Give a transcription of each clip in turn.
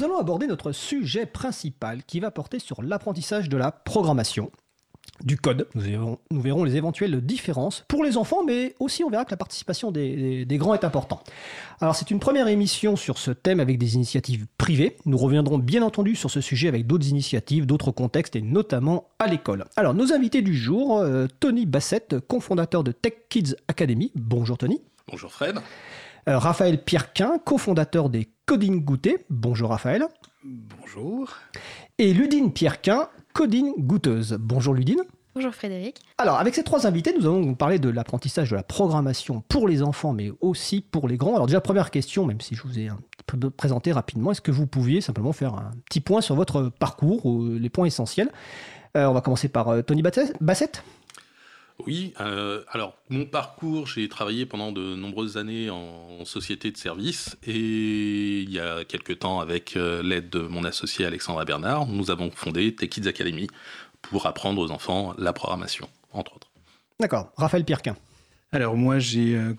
Nous allons aborder notre sujet principal qui va porter sur l'apprentissage de la programmation du code. Nous verrons, les éventuelles différences pour les enfants, mais aussi on verra que la participation des, des grands est importante. Alors c'est une première émission sur ce thème avec des initiatives privées. Nous reviendrons bien entendu sur ce sujet avec d'autres initiatives, d'autres contextes et notamment à l'école. Alors nos invités du jour, euh, Tony Bassett, cofondateur de Tech Kids Academy. Bonjour Tony. Bonjour Fred. Euh, Raphaël Pierrequin, cofondateur des Coding Goûter. Bonjour Raphaël. Bonjour. Et Ludine Pierrequin, Coding Goûteuse. Bonjour Ludine. Bonjour Frédéric. Alors, avec ces trois invités, nous allons vous parler de l'apprentissage de la programmation pour les enfants, mais aussi pour les grands. Alors déjà, première question, même si je vous ai un peu présenté rapidement, est-ce que vous pouviez simplement faire un petit point sur votre parcours, ou les points essentiels? Euh, On va commencer par euh, Tony Bassett. Oui, euh, alors mon parcours, j'ai travaillé pendant de nombreuses années en, société de services et il y a quelques temps, avec euh, l'aide de mon associé Alexandra Bernard, nous avons fondé Tech Kids Academy pour apprendre aux enfants la programmation, entre autres. D'accord. Raphaël Pierquin. Alors moi j'ai euh,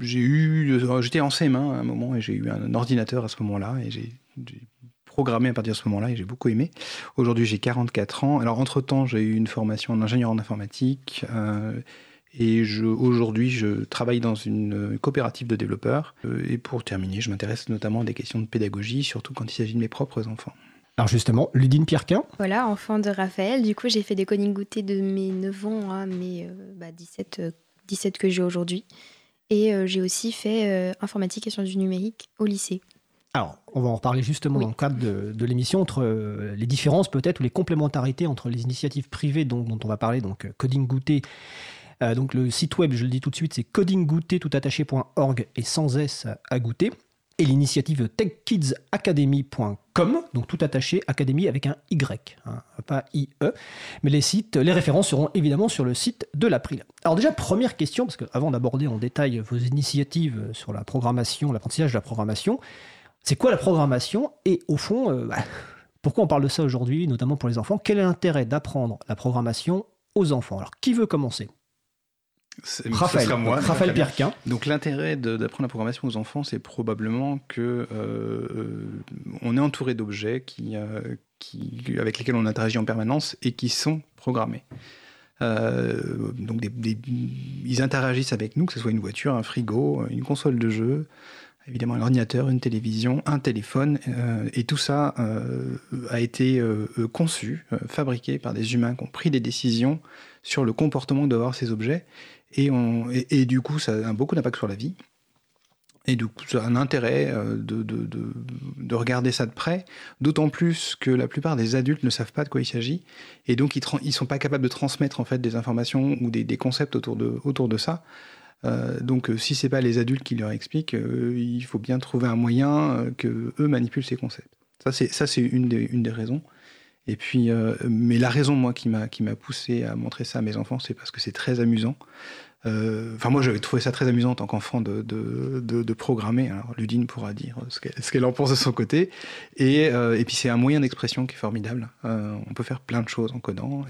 j'ai eu j'étais en CM1 à un moment et j'ai eu un ordinateur à ce moment-là et j'ai programmé à partir de ce moment-là et j'ai beaucoup aimé. Aujourd'hui, j'ai 44 ans. Alors, entre-temps, j'ai eu une formation en ingénieur en informatique. Euh, et aujourd'hui, je travaille dans une coopérative de développeurs. Euh, et pour terminer, je m'intéresse notamment à des questions de pédagogie, surtout quand il s'agit de mes propres enfants. Alors justement, Ludine Pierrequin Voilà, enfant de Raphaël. Du coup, j'ai fait des coding goûter de mes 9 ans à mes 17, 17 que j'ai aujourd'hui. Et euh, j'ai aussi fait informatique et sciences du numérique au lycée. Alors, on va en reparler justement dans le cadre de, l'émission entre euh, les différences peut-être ou les complémentarités entre les initiatives privées dont, on va parler, donc euh, Coding Goûter. Euh, donc le site web, je le dis tout de suite, c'est codinggoûter toutattaché.org et sans S à goûter. Et l'initiative techkidsacademy.com, donc tout attaché, académie avec un Y, hein, pas IE. Mais les sites, les références seront évidemment sur le site de l'April. Alors déjà, première question, parce qu'avant d'aborder en détail vos initiatives sur la programmation, l'apprentissage de la programmation, c'est quoi la programmation Et au fond, euh, bah, pourquoi on parle de ça aujourd'hui, notamment pour les enfants? Quel est l'intérêt d'apprendre la programmation aux enfants? Alors, qui veut commencer? Raphaël, moi, Raphaël Pierquin. Donc l'intérêt d'apprendre la programmation aux enfants, c'est probablement que euh, on est entouré d'objets qui, euh, qui, avec lesquels on interagit en permanence et qui sont programmés. donc ils interagissent avec nous, que ce soit une voiture, un frigo, une console de jeu, évidemment un ordinateur, une télévision, un téléphone, euh, et tout ça euh, a été euh, conçu, fabriqué par des humains qui ont pris des décisions sur le comportement que doivent avoir ces objets, et, du coup ça a beaucoup d'impact sur la vie. Et du coup, ça a un intérêt de, de, de, de regarder ça de près, d'autant plus que la plupart des adultes ne savent pas de quoi il s'agit, et donc ils ne sont pas capables de transmettre en fait des informations ou des, concepts autour de ça. Euh, donc, euh, si c'est pas les adultes qui leur expliquent, euh, il faut bien trouver un moyen que eux manipulent ces concepts. Ça, c'est une des, raisons. Et puis, mais la raison moi qui m'a poussé à montrer ça à mes enfants, c'est parce que c'est très amusant. Enfin, moi, j'avais trouvé ça très amusant en tant qu'enfant de, programmer. Alors, Ludine pourra dire ce qu'elle en pense de son côté. Et, puis, c'est un moyen d'expression qui est formidable. on peut faire plein de choses en codant,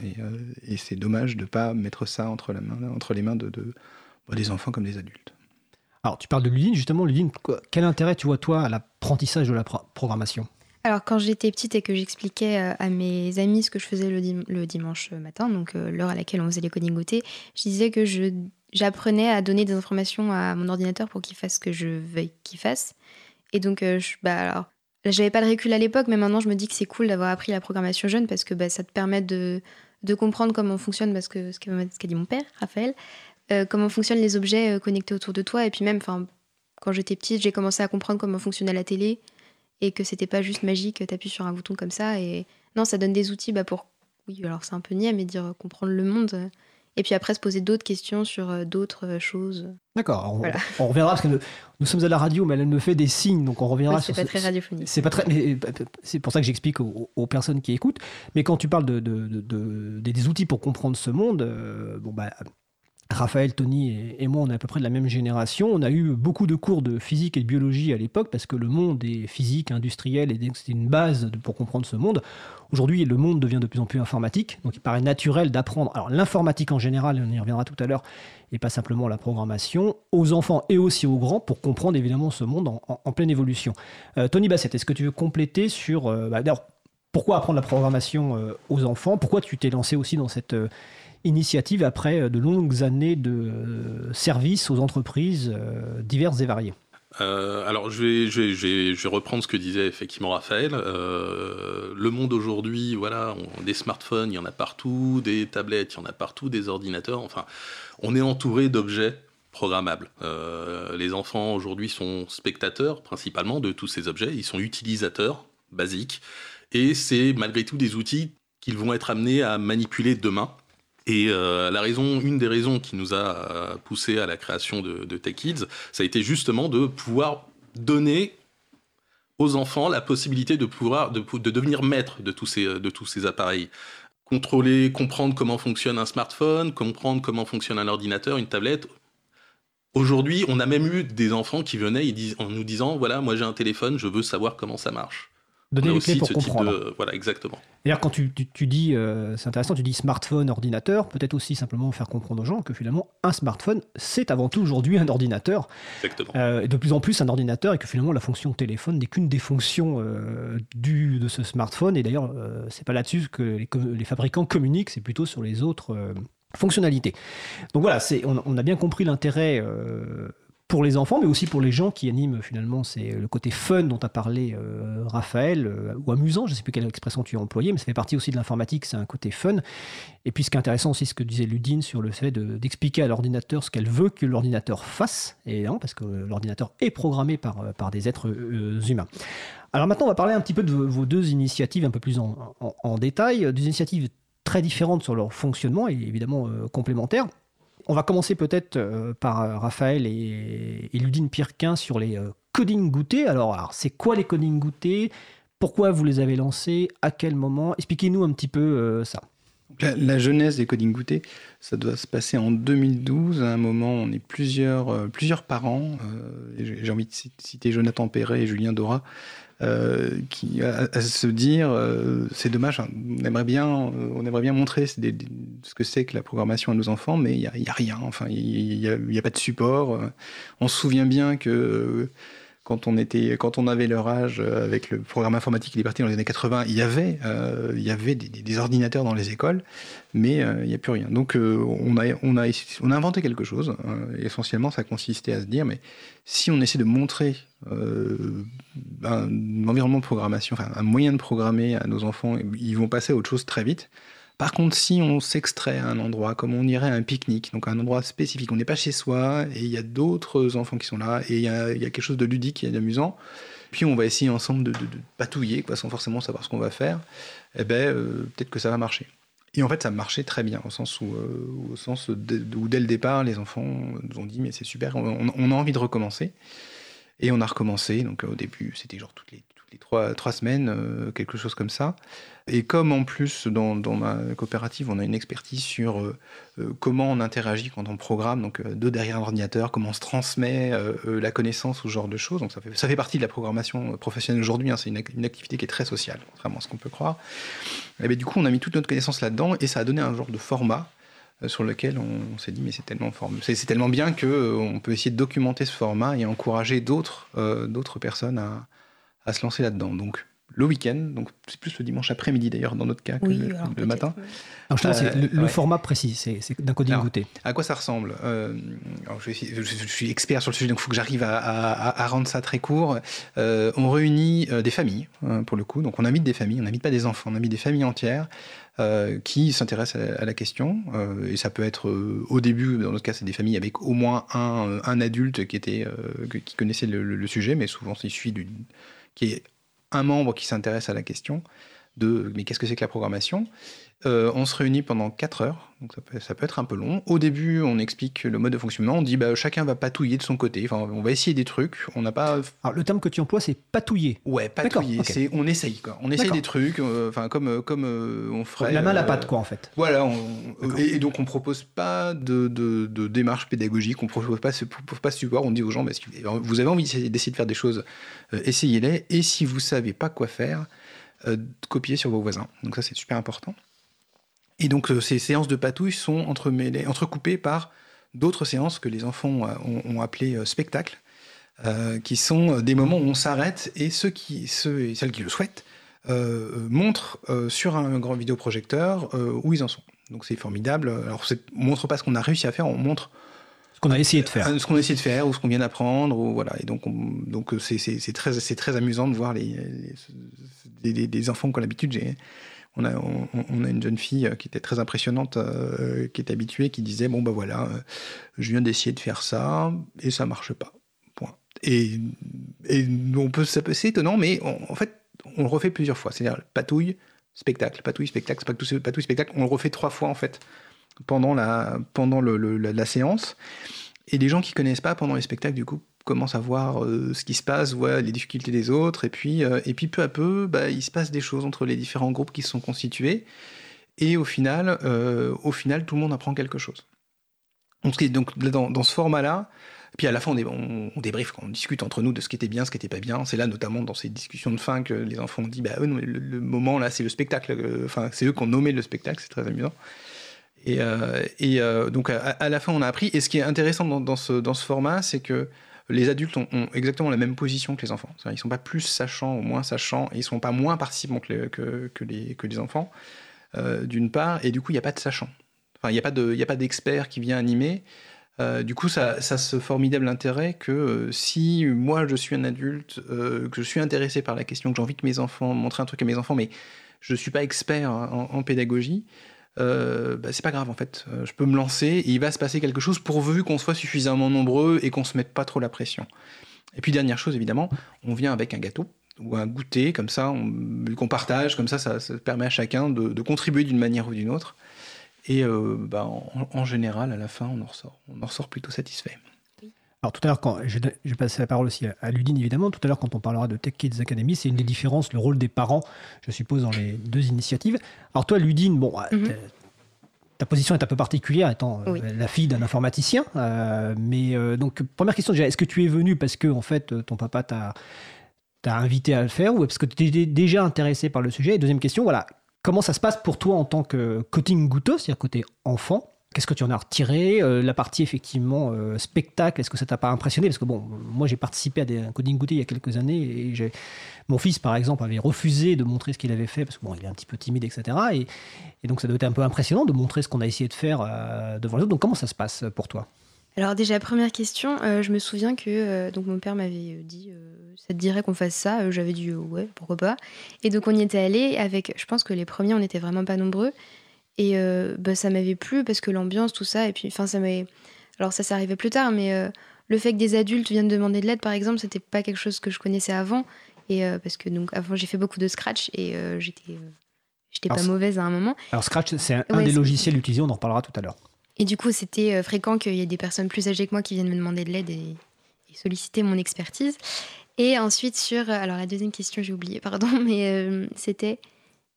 et, c'est dommage de pas mettre ça entre les mains de, des enfants comme des adultes. Alors, tu parles de Ludine, justement, Ludine, quel intérêt tu vois, toi, à l'apprentissage de la programmation? Alors quand j'étais petite et que j'expliquais euh, à mes amis ce que je faisais le, dimanche matin, donc euh, l'heure à laquelle on faisait les coding goûter, je disais que j'apprenais à donner des informations à mon ordinateur pour qu'il fasse ce que je veux qu'il fasse. Et donc, euh, je, bah, alors, j'avais pas de recul à l'époque, mais maintenant je me dis que c'est cool d'avoir appris la programmation jeune parce que bah, ça te permet de, de comprendre comment fonctionne, parce que ce qu'a dit mon père, Raphaël, euh, comment fonctionnent les objets euh, connectés autour de toi. Et puis même, quand j'étais petite, j'ai commencé à comprendre comment fonctionnait la télé et que c'était pas juste magique, t'appuies sur un bouton comme ça. Et non, ça donne des outils bah, pour, oui, alors c'est un peu niais, mais dire euh, comprendre le monde. Et puis après, se poser d'autres questions sur d'autres choses. D'accord, on, reviendra parce que nous, sommes à la radio, mais elle me fait des signes, donc on reviendra sur. C'est pas très radiophonique. C'est pas très, c'est pour ça que j'explique aux, personnes qui écoutent. Mais quand tu parles de, des outils pour comprendre ce monde, bon bah Raphaël, Tony et, moi, on est à peu près de la même génération. On a eu beaucoup de cours de physique et de biologie à l'époque parce que le monde est physique, industriel, et c'est une base pour comprendre ce monde. Aujourd'hui, le monde devient de plus en plus informatique, donc il paraît naturel d'apprendre. L'informatique en général, on y reviendra tout à l'heure, et pas simplement la programmation, aux enfants et aussi aux grands pour comprendre évidemment ce monde en, pleine évolution. Euh, Tony Bassett, est-ce que tu veux compléter sur euh, bah, pourquoi apprendre la programmation euh, aux enfants? Pourquoi tu t'es lancé aussi dans cette initiative après de longues années de service aux entreprises diverses et variées euh, alors, je vais, reprendre ce que disait effectivement Raphaël. Euh, le monde aujourd'hui, voilà, des smartphones, il y en a partout, des tablettes, il y en a partout, des ordinateurs. Enfin, on est entouré d'objets programmables. Euh, les enfants aujourd'hui sont spectateurs principalement de tous ces objets. Ils sont utilisateurs basiques. Et c'est malgré tout des outils qu'ils vont être amenés à manipuler demain. Et euh, la raison, une des raisons qui nous a euh, poussé à la création de, Tech Kids, ça a été justement de pouvoir donner aux enfants la possibilité de pouvoir de, devenir maître de tous ces de tous ces appareils. Contrôler comprendre comment fonctionne un smartphone comprendre comment fonctionne un ordinateur une tablette. Aujourd'hui on a même eu des enfants qui venaient en nous disant voilà moi j'ai un téléphone je veux savoir comment ça marche Donner les clés pour comprendre. Voilà, exactement. D'ailleurs, quand tu, dis, euh, c'est intéressant, tu dis smartphone, ordinateur, peut-être aussi simplement faire comprendre aux gens que finalement, un smartphone, c'est avant tout aujourd'hui un ordinateur. Exactement. Euh, et de plus en plus un ordinateur, et que finalement, la fonction téléphone n'est qu'une des fonctions euh, du, de ce smartphone. Et d'ailleurs, c'est pas là-dessus que les, les, fabricants communiquent, c'est plutôt sur les autres fonctionnalités. Donc voilà, on, on, a bien compris l'intérêt pour les enfants, mais aussi pour les gens qui animent finalement. C'est le côté fun dont a parlé euh, Raphaël, euh, ou amusant, je ne sais plus quelle expression tu as employée, mais ça fait partie aussi de l'informatique, c'est un côté fun. Et puis ce qui est intéressant aussi, ce que disait Ludine sur le fait d'expliquer à l'ordinateur ce qu'elle veut que l'ordinateur fasse, évidemment, parce que l'ordinateur est programmé par, euh, par des êtres humains. Alors maintenant, on va parler un petit peu de vos deux initiatives un peu plus en, en, détail, des initiatives très différentes sur leur fonctionnement et évidemment complémentaires. On va commencer peut-être euh, par euh, Raphaël et, Ludine Pirquin sur les euh, coding goûtés. Alors, c'est quoi les coding goûtés? Pourquoi vous les avez lancés? À quel moment? Expliquez-nous un petit peu ça. La, jeunesse des coding goûtés, ça doit se passer en 2012. À un moment, on est plusieurs, parents. J'ai envie de citer Jonathan Perret et Julien Dora, qui à, se dire euh, c'est dommage, hein, on aimerait bien, euh, on aimerait bien montrer ce que c'est que la programmation à nos enfants, mais il n'y a, a, rien. Enfin, il n'y a, pas de support. On se souvient bien que quand on était, quand on avait leur âge avec le programme informatique parti dans les années 80, il y avait, il y avait des, ordinateurs dans les écoles, mais il n'y a plus rien. Donc on a, on a, on a inventé quelque chose. Hein, essentiellement, ça consistait à se dire, mais si on essaie de montrer euh, un environnement de programmation, enfin un moyen de programmer à nos enfants, ils vont passer à autre chose très vite. Par contre, si on s'extrait à un endroit, comme on irait à un pique-nique, donc à un endroit spécifique, on n'est pas chez soi, et il y a d'autres enfants qui sont là, et il y a, quelque chose de ludique et d'amusant, puis on va essayer ensemble de, patouiller, quoi, sans forcément savoir ce qu'on va faire, eh ben, euh, peut-être que ça va marcher. Et en fait, ça marchait très bien, au sens où, euh, au sens où dès le départ, les enfants nous ont dit, mais c'est super, on a envie de recommencer. Et on a recommencé. Donc au début, c'était genre toutes les, toutes les trois, trois semaines, euh, quelque chose comme ça. Et comme en plus, dans, dans, ma coopérative, on a une expertise sur euh, euh, comment on interagit quand on programme, donc de derrière l'ordinateur, comment on se transmet la connaissance, ou ce genre de choses. Donc ça fait, ça fait partie de la programmation professionnelle aujourd'hui. Hein. C'est une, une, activité qui est très sociale, contrairement à ce qu'on peut croire. Et bien, du coup, on a mis toute notre connaissance là-dedans et ça a donné un genre de format euh, sur lequel on, s'est dit mais c'est tellement c'est tellement bien que euh, on peut essayer de documenter ce format et encourager d'autres euh, d'autres personnes à, à, se lancer là-dedans. Donc le week-end, donc c'est plus le dimanche après-midi d'ailleurs dans notre cas que le, matin. le, format précis, c'est d'un coding goûté. À quoi ça ressemble? Je, suis expert sur le sujet, donc il faut que j'arrive à, à, rendre ça très court. on réunit des familles, hein, pour le coup, donc on invite des familles, on n'invite pas des enfants, on invite des familles entières euh, qui s'intéressent à, la question. Euh, et ça peut être euh, au début, dans notre cas, c'est des familles avec au moins un, un adulte qui, était, qui connaissait le, sujet, mais souvent il suffit qui est un membre qui s'intéresse à la question. De mais qu'est-ce que c'est que la programmation? Euh, on se réunit pendant 4 heures, donc ça peut, ça peut, être un peu long. Au début, on explique le mode de fonctionnement, on dit bah, chacun va patouiller de son côté, enfin, on va essayer des trucs, on n'a pas... Alors le terme que tu emploies, c'est patouiller. Ouais, patouiller, okay. c'est on essaye, quoi. on essaye des trucs, euh, enfin comme, comme euh, on ferait... La main à la pâte, quoi, en fait. Voilà, on, et, et, donc on propose pas de, de, de, démarche pédagogique, on propose pas, propose pas ce support, on dit aux gens, bah, si vous avez envie d'essayer de faire des choses, essayez-les, et si vous savez pas quoi faire, copiez sur vos voisins. Donc ça, c'est super important. Et donc euh, ces séances de patouille sont entremêlées, entrecoupées par d'autres séances que les enfants euh, ont, ont appelées euh, spectacles, euh, qui sont des moments où on s'arrête et ceux, qui, ceux et celles qui le souhaitent euh, montrent euh, sur un grand vidéoprojecteur où ils en sont. Donc c'est formidable. Alors on montre pas ce qu'on a réussi à faire, on montre ce qu'on a essayé de faire. Ce qu'on a essayé de faire ou ce qu'on vient d'apprendre. Ou voilà. Et donc, on, donc c'est, c'est, très, c'est très amusant de voir les, les, les enfants qui ont l'habitude. On a, on, on a, une jeune fille qui était très impressionnante, euh, qui est habituée, qui disait bon ben voilà, euh, je viens d'essayer de faire ça et ça marche pas. Point. Et, et on peut, ça peut c'est étonnant, mais en fait, on le refait plusieurs fois. C'est-à-dire patouille, spectacle, patouille, spectacle, patouille, patouille, spectacle. On le refait trois fois en fait pendant la pendant le, la séance. Et les gens qui connaissent pas pendant les spectacles, du coup, commence à voir euh, ce qui se passe, voit les difficultés des autres, et puis, euh, et puis peu à peu, bah, il se passe des choses entre les différents groupes qui se sont constitués, et au final, euh, au final tout le monde apprend quelque chose. Donc, dans, ce format-là, puis à la fin, on, on, on débriefe, on discute entre nous de ce qui était bien, ce qui n'était pas bien. C'est là, notamment, dans ces discussions de fin, que les enfants ont dit bah, non, le, moment là, c'est le spectacle. Enfin, c'est eux qui ont nommé le spectacle, c'est très amusant. Et, donc, à, la fin, on a appris. Et ce qui est intéressant dans ce, dans ce format, c'est que les adultes ont, exactement la même position que les enfants. Ils ne sont pas plus sachants ou moins sachants, et ils ne sont pas moins participants que les, enfants, euh, d'une part, et du coup, il n'y a pas de sachant. Enfin, il n'y a pas d'expert qui vient animer. Euh, du coup, ça, ça a ce formidable intérêt que euh, si moi je suis un adulte, que je suis intéressé par la question, que j'ai envie que mes enfants, montrer un truc à mes enfants, mais je ne suis pas expert en pédagogie, euh, bah, c'est pas grave en fait. Euh, je peux me lancer il va se passer quelque chose pourvu qu'on soit suffisamment nombreux et qu'on se mette pas trop la pression. Et puis dernière chose évidemment, on vient avec un gâteau ou un goûter comme ça, qu'on partage comme ça, ça, permet à chacun de, contribuer d'une manière ou d'une autre. Et euh, bah, en, en, général, à la fin, on en ressort, on en ressort plutôt satisfait. Alors tout à l'heure, quand je, je passe la parole aussi à Ludine, évidemment, tout à l'heure quand on parlera de Tech Kids Academy, c'est une des différences, le rôle des parents, je suppose, dans les deux initiatives. Alors toi, Ludine, bon, mm -hmm. ta position est un peu particulière, étant oui. la fille d'un informaticien. Euh, mais euh, donc, première question déjà, est-ce que tu es venu parce que en fait, ton papa t'a invité à le faire ou parce que tu étais déjà intéressé par le sujet? Et deuxième question, voilà, comment ça se passe pour toi en tant que coding goûteux, c'est-à-dire côté enfant Qu'est-ce que tu en as retiré euh, La partie effectivement euh, spectacle, est-ce que ça t'a pas impressionné? Parce que bon, moi j'ai participé à des un coding goûté il y a quelques années et mon fils par exemple avait refusé de montrer ce qu'il avait fait parce que bon, il est un petit peu timide, etc. Et, donc ça doit être un peu impressionnant de montrer ce qu'on a essayé de faire euh, devant les autres. Donc comment ça se passe pour toi? Alors déjà première question, je me souviens que donc mon père m'avait dit ça te dirait qu'on fasse ça, j'avais dit ouais pourquoi pas, et donc on y était allé avec, je pense que les premiers on n'était vraiment pas nombreux, et bah, ça m'avait plu parce que l'ambiance tout ça, et puis enfin ça m'avait, alors ça s'est arrivé plus tard, mais le fait que des adultes viennent demander de l'aide par exemple, c'était pas quelque chose que je connaissais avant, et parce que donc avant j'ai fait beaucoup de scratch et j'étais j'étais pas mauvaise à un moment. Alors scratch c'est un, ouais, un des logiciels utilisés, on en reparlera tout à l'heure. Et du coup, c'était euh, fréquent qu'il y ait des personnes plus âgées que moi qui viennent me demander de l'aide et, et, solliciter mon expertise. Et ensuite, sur. Alors, la deuxième question, j'ai oublié, pardon, mais euh, c'était.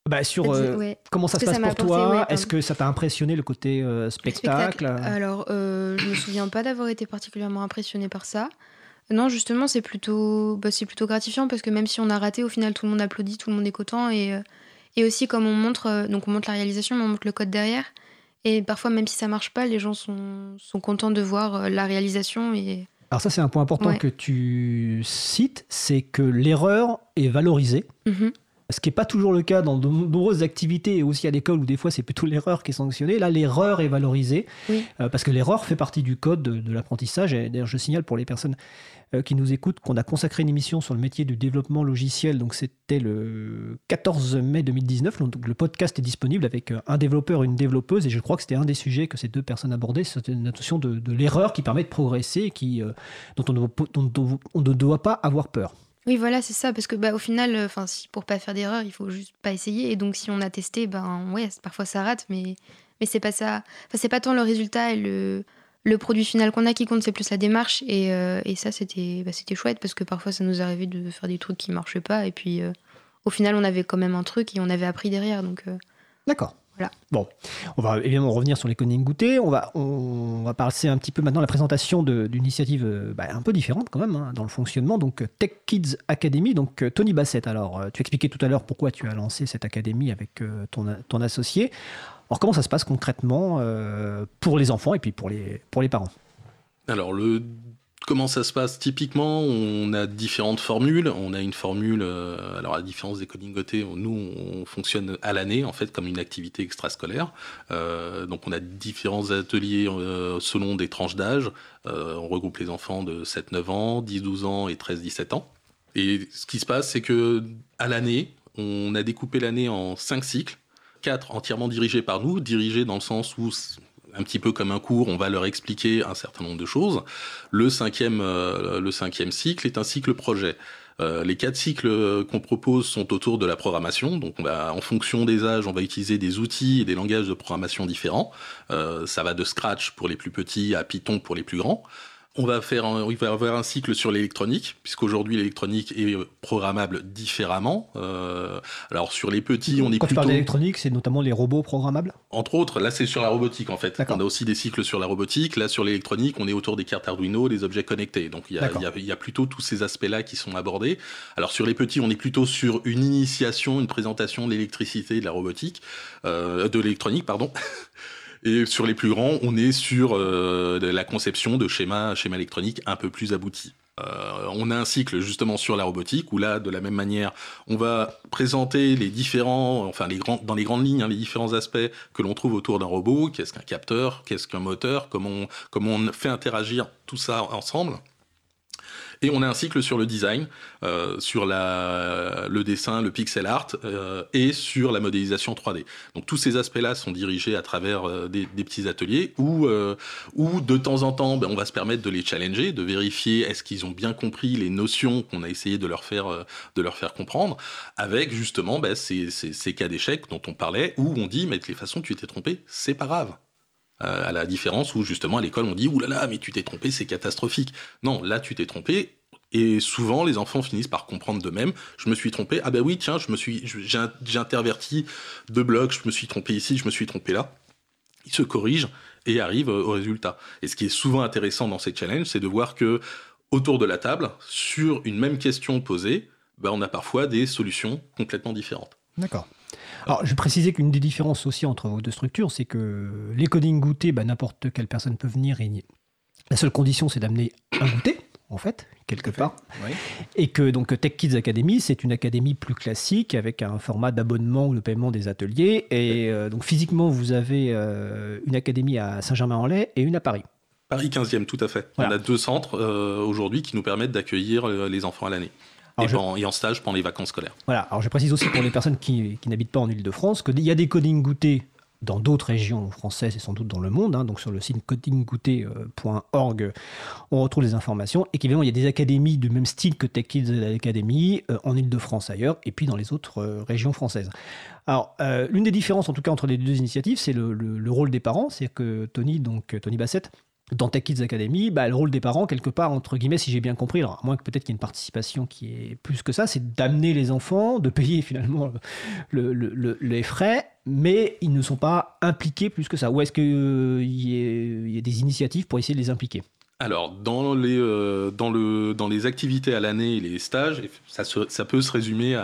Bah, sur euh, ouais. comment ça se passe pour toi, ouais, est-ce que ça t'a impressionné le côté euh, spectacle, spectacle, Alors, euh, je me souviens pas d'avoir été particulièrement impressionné par ça. Non, justement, c'est plutôt, bah, c'est plutôt gratifiant parce que même si on a raté, au final, tout le monde applaudit, tout le monde est content. Et, et aussi, comme on montre, donc on montre la réalisation, mais on montre le code derrière. Et parfois, même si ça marche pas, les gens sont, sont contents de voir euh, la réalisation. Et... Alors ça, c'est un point important ouais. que tu cites, c'est que l'erreur est valorisée. Mm -hmm. Ce qui n'est pas toujours le cas dans de nombreuses activités et aussi à l'école où des fois c'est plutôt l'erreur qui est sanctionnée. Là, l'erreur est valorisée oui. euh, parce que l'erreur fait partie du code de, de l'apprentissage. Et d'ailleurs, je signale pour les personnes euh, qui nous écoutent qu'on a consacré une émission sur le métier du développement logiciel. Donc c'était le 14 mai 2019. Donc le podcast est disponible avec euh, un développeur et une développeuse. Et je crois que c'était un des sujets que ces deux personnes abordaient. C'était une notion de, de l'erreur qui permet de progresser et qui, euh, dont, on ne, dont on ne doit pas avoir peur. Oui, voilà, c'est ça, parce que bah, au final, enfin, si, pour pas faire d'erreur, il faut juste pas essayer. Et donc, si on a testé, ben ouais, parfois ça rate, mais, mais c'est pas ça. Enfin, c'est pas tant le résultat et le, le produit final qu'on a qui compte, c'est plus la démarche. Et, euh, ça, c'était bah, c'était chouette, parce que parfois, ça nous arrivait de faire des trucs qui marchaient pas. Et puis, euh, au final, on avait quand même un truc et on avait appris derrière. Donc, euh, D'accord. Voilà. Bon, on va évidemment revenir sur les coding goûter. On va, on va passer un petit peu maintenant à la présentation d'une initiative euh, bah, un peu différente quand même hein, dans le fonctionnement. Donc euh, Tech Kids Academy. Donc euh, Tony Bassett. Alors, tu expliquais tout à l'heure pourquoi tu as lancé cette académie avec ton, ton associé. Alors, comment ça se passe concrètement euh, pour les enfants et puis pour les, pour les parents? Alors, le... comment ça se passe Typiquement, on a différentes formules. On a une formule, euh, alors à la différence des coding gotés, nous, on fonctionne à l'année, en fait, comme une activité extrascolaire. Euh, donc, on a différents ateliers euh, selon des tranches d'âge. On regroupe les enfants de 7-9 ans, 10-12 ans et 13-17 ans. Et ce qui se passe, c'est que à l'année, on a découpé l'année en cinq cycles, quatre entièrement dirigés par nous, dirigés dans le sens où un petit peu comme un cours, on va leur expliquer un certain nombre de choses. Le cinquième, euh, le cinquième cycle est un cycle projet. Euh, les quatre cycles qu'on propose sont autour de la programmation. Donc, on va, en fonction des âges, on va utiliser des outils et des langages de programmation différents. Euh, ça va de Scratch pour les plus petits à Python pour les plus grands. On va faire, un, il va y avoir un cycle sur l'électronique, puisqu'aujourd'hui l'électronique est programmable différemment. Euh, alors sur les petits, on est Quand tu plutôt, parles d'électronique, c'est notamment les robots programmables entre autres, là c'est sur la robotique en fait. On a aussi des cycles sur la robotique. Là sur l'électronique, on est autour des cartes Arduino, des objets connectés. Donc il y a, il y a- il y a plutôt tous ces aspects-là qui sont abordés. Alors sur les petits, on est plutôt sur une initiation, une présentation de l'électricité, et de la robotique, euh, de l'électronique, pardon. Et sur les plus grands, on est sur euh, la conception de schémas, schémas électroniques un peu plus aboutis. Euh, on a un cycle justement sur la robotique où là, de la même manière, on va présenter les différents, enfin les grands, dans les grandes lignes, hein, les différents aspects que l'on trouve autour d'un robot. Qu'est-ce qu'un capteur? Qu'est-ce qu'un moteur? Comment on, comment on fait interagir tout ça ensemble? Et on a un cycle sur le design, euh, sur la, le dessin, le pixel art euh, et sur la modélisation 3D. Donc tous ces aspects-là sont dirigés à travers euh, des, des petits ateliers où, euh, où de temps en temps, ben, on va se permettre de les challenger, de vérifier est-ce qu'ils ont bien compris les notions qu'on a essayé de leur faire, euh, de leur faire comprendre, avec justement ben, ces, ces, ces cas d'échec dont on parlait, où on dit mais de toute façon tu t'es trompé, c'est pas grave. Euh, à la différence où justement à l'école on dit oulala là là, mais tu t'es trompé c'est catastrophique. Non là tu t'es trompé et souvent les enfants finissent par comprendre d'eux-mêmes. Je me suis trompé. Ah ben oui tiens je me suis j'ai in- j'ai interverti deux blocs. Je me suis trompé ici je me suis trompé là. Ils se corrigent et arrivent au résultat. Et ce qui est souvent intéressant dans ces challenges c'est de voir que autour de la table sur une même question posée ben, on a parfois des solutions complètement différentes. D'accord. Alors, je préciser qu'une des différences aussi entre vos deux structures, c'est que les coding goûter, bah, n'importe quelle personne peut venir et la seule condition, c'est d'amener un goûter, en fait, quelque part. Oui. Et que donc Tech Kids Academy, c'est une académie plus classique avec un format d'abonnement ou de paiement des ateliers. Et euh, donc physiquement, vous avez euh, une académie à Saint-Germain-en-Laye et une à Paris. Paris 15e, tout à fait. Voilà. On a deux centres euh, aujourd'hui qui nous permettent d'accueillir les enfants à l'année. Et, je- en stage pendant les vacances scolaires. Voilà, alors je précise aussi pour les personnes qui, qui n'habitent pas en Ile-de-France qu'il y a des coding goûter dans d'autres régions françaises et sans doute dans le monde. hein. donc sur le site codinggoûter.org, on retrouve les informations. Et qu'évidemment, il y a des académies du même style que Tech Kids Academy euh, en Ile-de-France ailleurs et puis dans les autres euh, régions françaises. Alors, euh, l'une des différences en tout cas entre les deux initiatives, c'est le, le- le rôle des parents. C'est-à-dire que Tony, donc Tony Bassett, dans Tech Kids Academy, bah, le rôle des parents, quelque part, entre guillemets, si j'ai bien compris, à moins que peut-être qu'il y ait une participation qui est plus que ça, c'est d'amener les enfants, de payer finalement le- le- le- les frais, mais ils ne sont pas impliqués plus que ça. Ou est-ce qu'il y, a- il y a des initiatives pour essayer de les impliquer? Alors, dans les, euh, dans le, dans les activités à l'année et les stages, ça, se- ça peut se résumer à,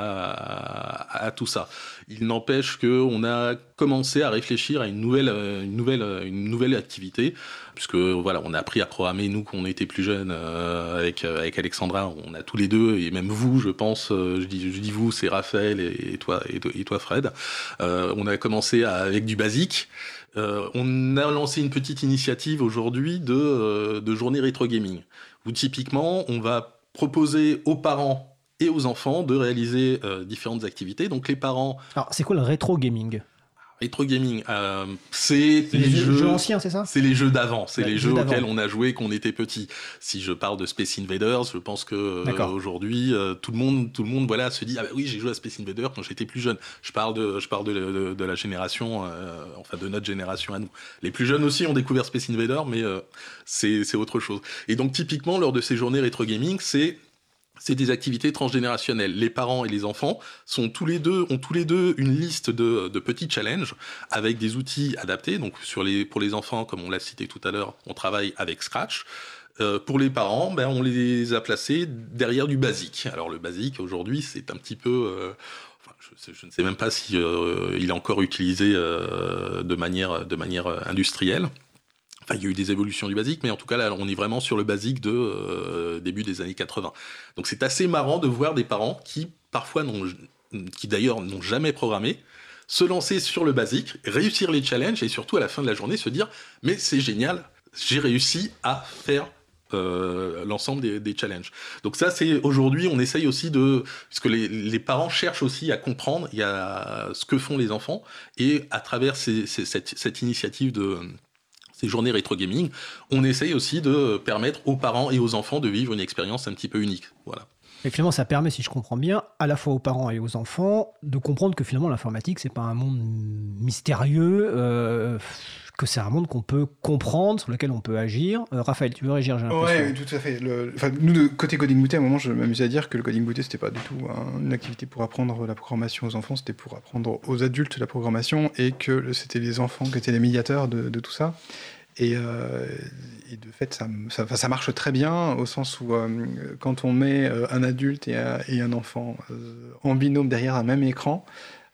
à- tout ça. Il n'empêche qu'on a commencé à réfléchir à une nouvelle, euh, une nouvelle, euh, une nouvelle activité, puisque voilà, on a appris à programmer, nous, quand on était plus jeunes, euh, avec, euh, avec Alexandra, on a tous les deux, et même vous, je pense, je, dis, je dis vous, c'est Raphaël et, toi, et, toi- Fred, Euh, on a commencé avec du basique, euh, on a lancé une petite initiative aujourd'hui de, euh, de journée rétro gaming, où typiquement on va proposer aux parents et aux enfants de réaliser euh, différentes activités. Donc les parents, Alors, c'est quoi le rétro gaming? Retro gaming, euh, c'est les, jeux, anciens, c'est ça? C'est les jeux d'avant, c'est les jeux auxquels on a joué quand on était petit. Si je parle de Space Invaders, je pense que euh, aujourd'hui euh, tout le monde, tout le monde, voilà, se dit ah bah oui j'ai joué à Space Invaders quand j'étais plus jeune. Je parle de, je parle de, de, la génération, enfin de notre génération à nous. Les plus jeunes aussi ont découvert Space Invaders, mais c'est autre chose. Et donc typiquement lors de ces journées rétro gaming, c'est c'est des activités transgénérationnelles. Les parents et les enfants sont tous les deux, ont tous les deux une liste de, petits challenges avec des outils adaptés. Donc sur les, pour les enfants, comme on l'a cité tout à l'heure, on travaille avec Scratch. Euh, pour les parents, ben, on les a placés derrière du basique. Alors le basique aujourd'hui, c'est un petit peu, euh, je, ne sais même pas si euh, est encore utilisé de manière de manière industrielle. Il y a eu des évolutions du basique, mais en tout cas, là, on est vraiment sur le basique de euh, début des années 80. Donc c'est assez marrant de voir des parents qui, parfois, qui d'ailleurs n'ont jamais programmé, se lancer sur le basique, réussir les challenges et surtout à la fin de la journée se dire mais c'est génial, j'ai réussi à faire euh, l'ensemble des, challenges. Donc ça, c'est aujourd'hui, on essaye aussi de, parce que les, parents cherchent aussi à comprendre y a ce que font les enfants et à travers cette, initiative de ces journées rétro gaming, on essaye aussi de permettre aux parents et aux enfants de vivre une expérience un petit peu unique. Voilà. Et finalement, ça permet, si je comprends bien, à la fois aux parents et aux enfants de comprendre que finalement l'informatique, c'est pas un monde mystérieux, euh, que c'est un monde qu'on peut comprendre, sur lequel on peut agir. Euh, Raphaël, tu veux réagir Oui, tout à fait. nous, de côté Coding Booté, à un moment, je m'amusais à dire que le Coding Booté, c'était pas du tout une activité pour apprendre la programmation aux enfants, c'était pour apprendre aux adultes la programmation et que c'était les enfants qui étaient les médiateurs de, tout ça. Euh, et, de fait, ça, ça, marche très bien au sens où euh, quand on met un adulte et un, enfant en binôme derrière un même écran,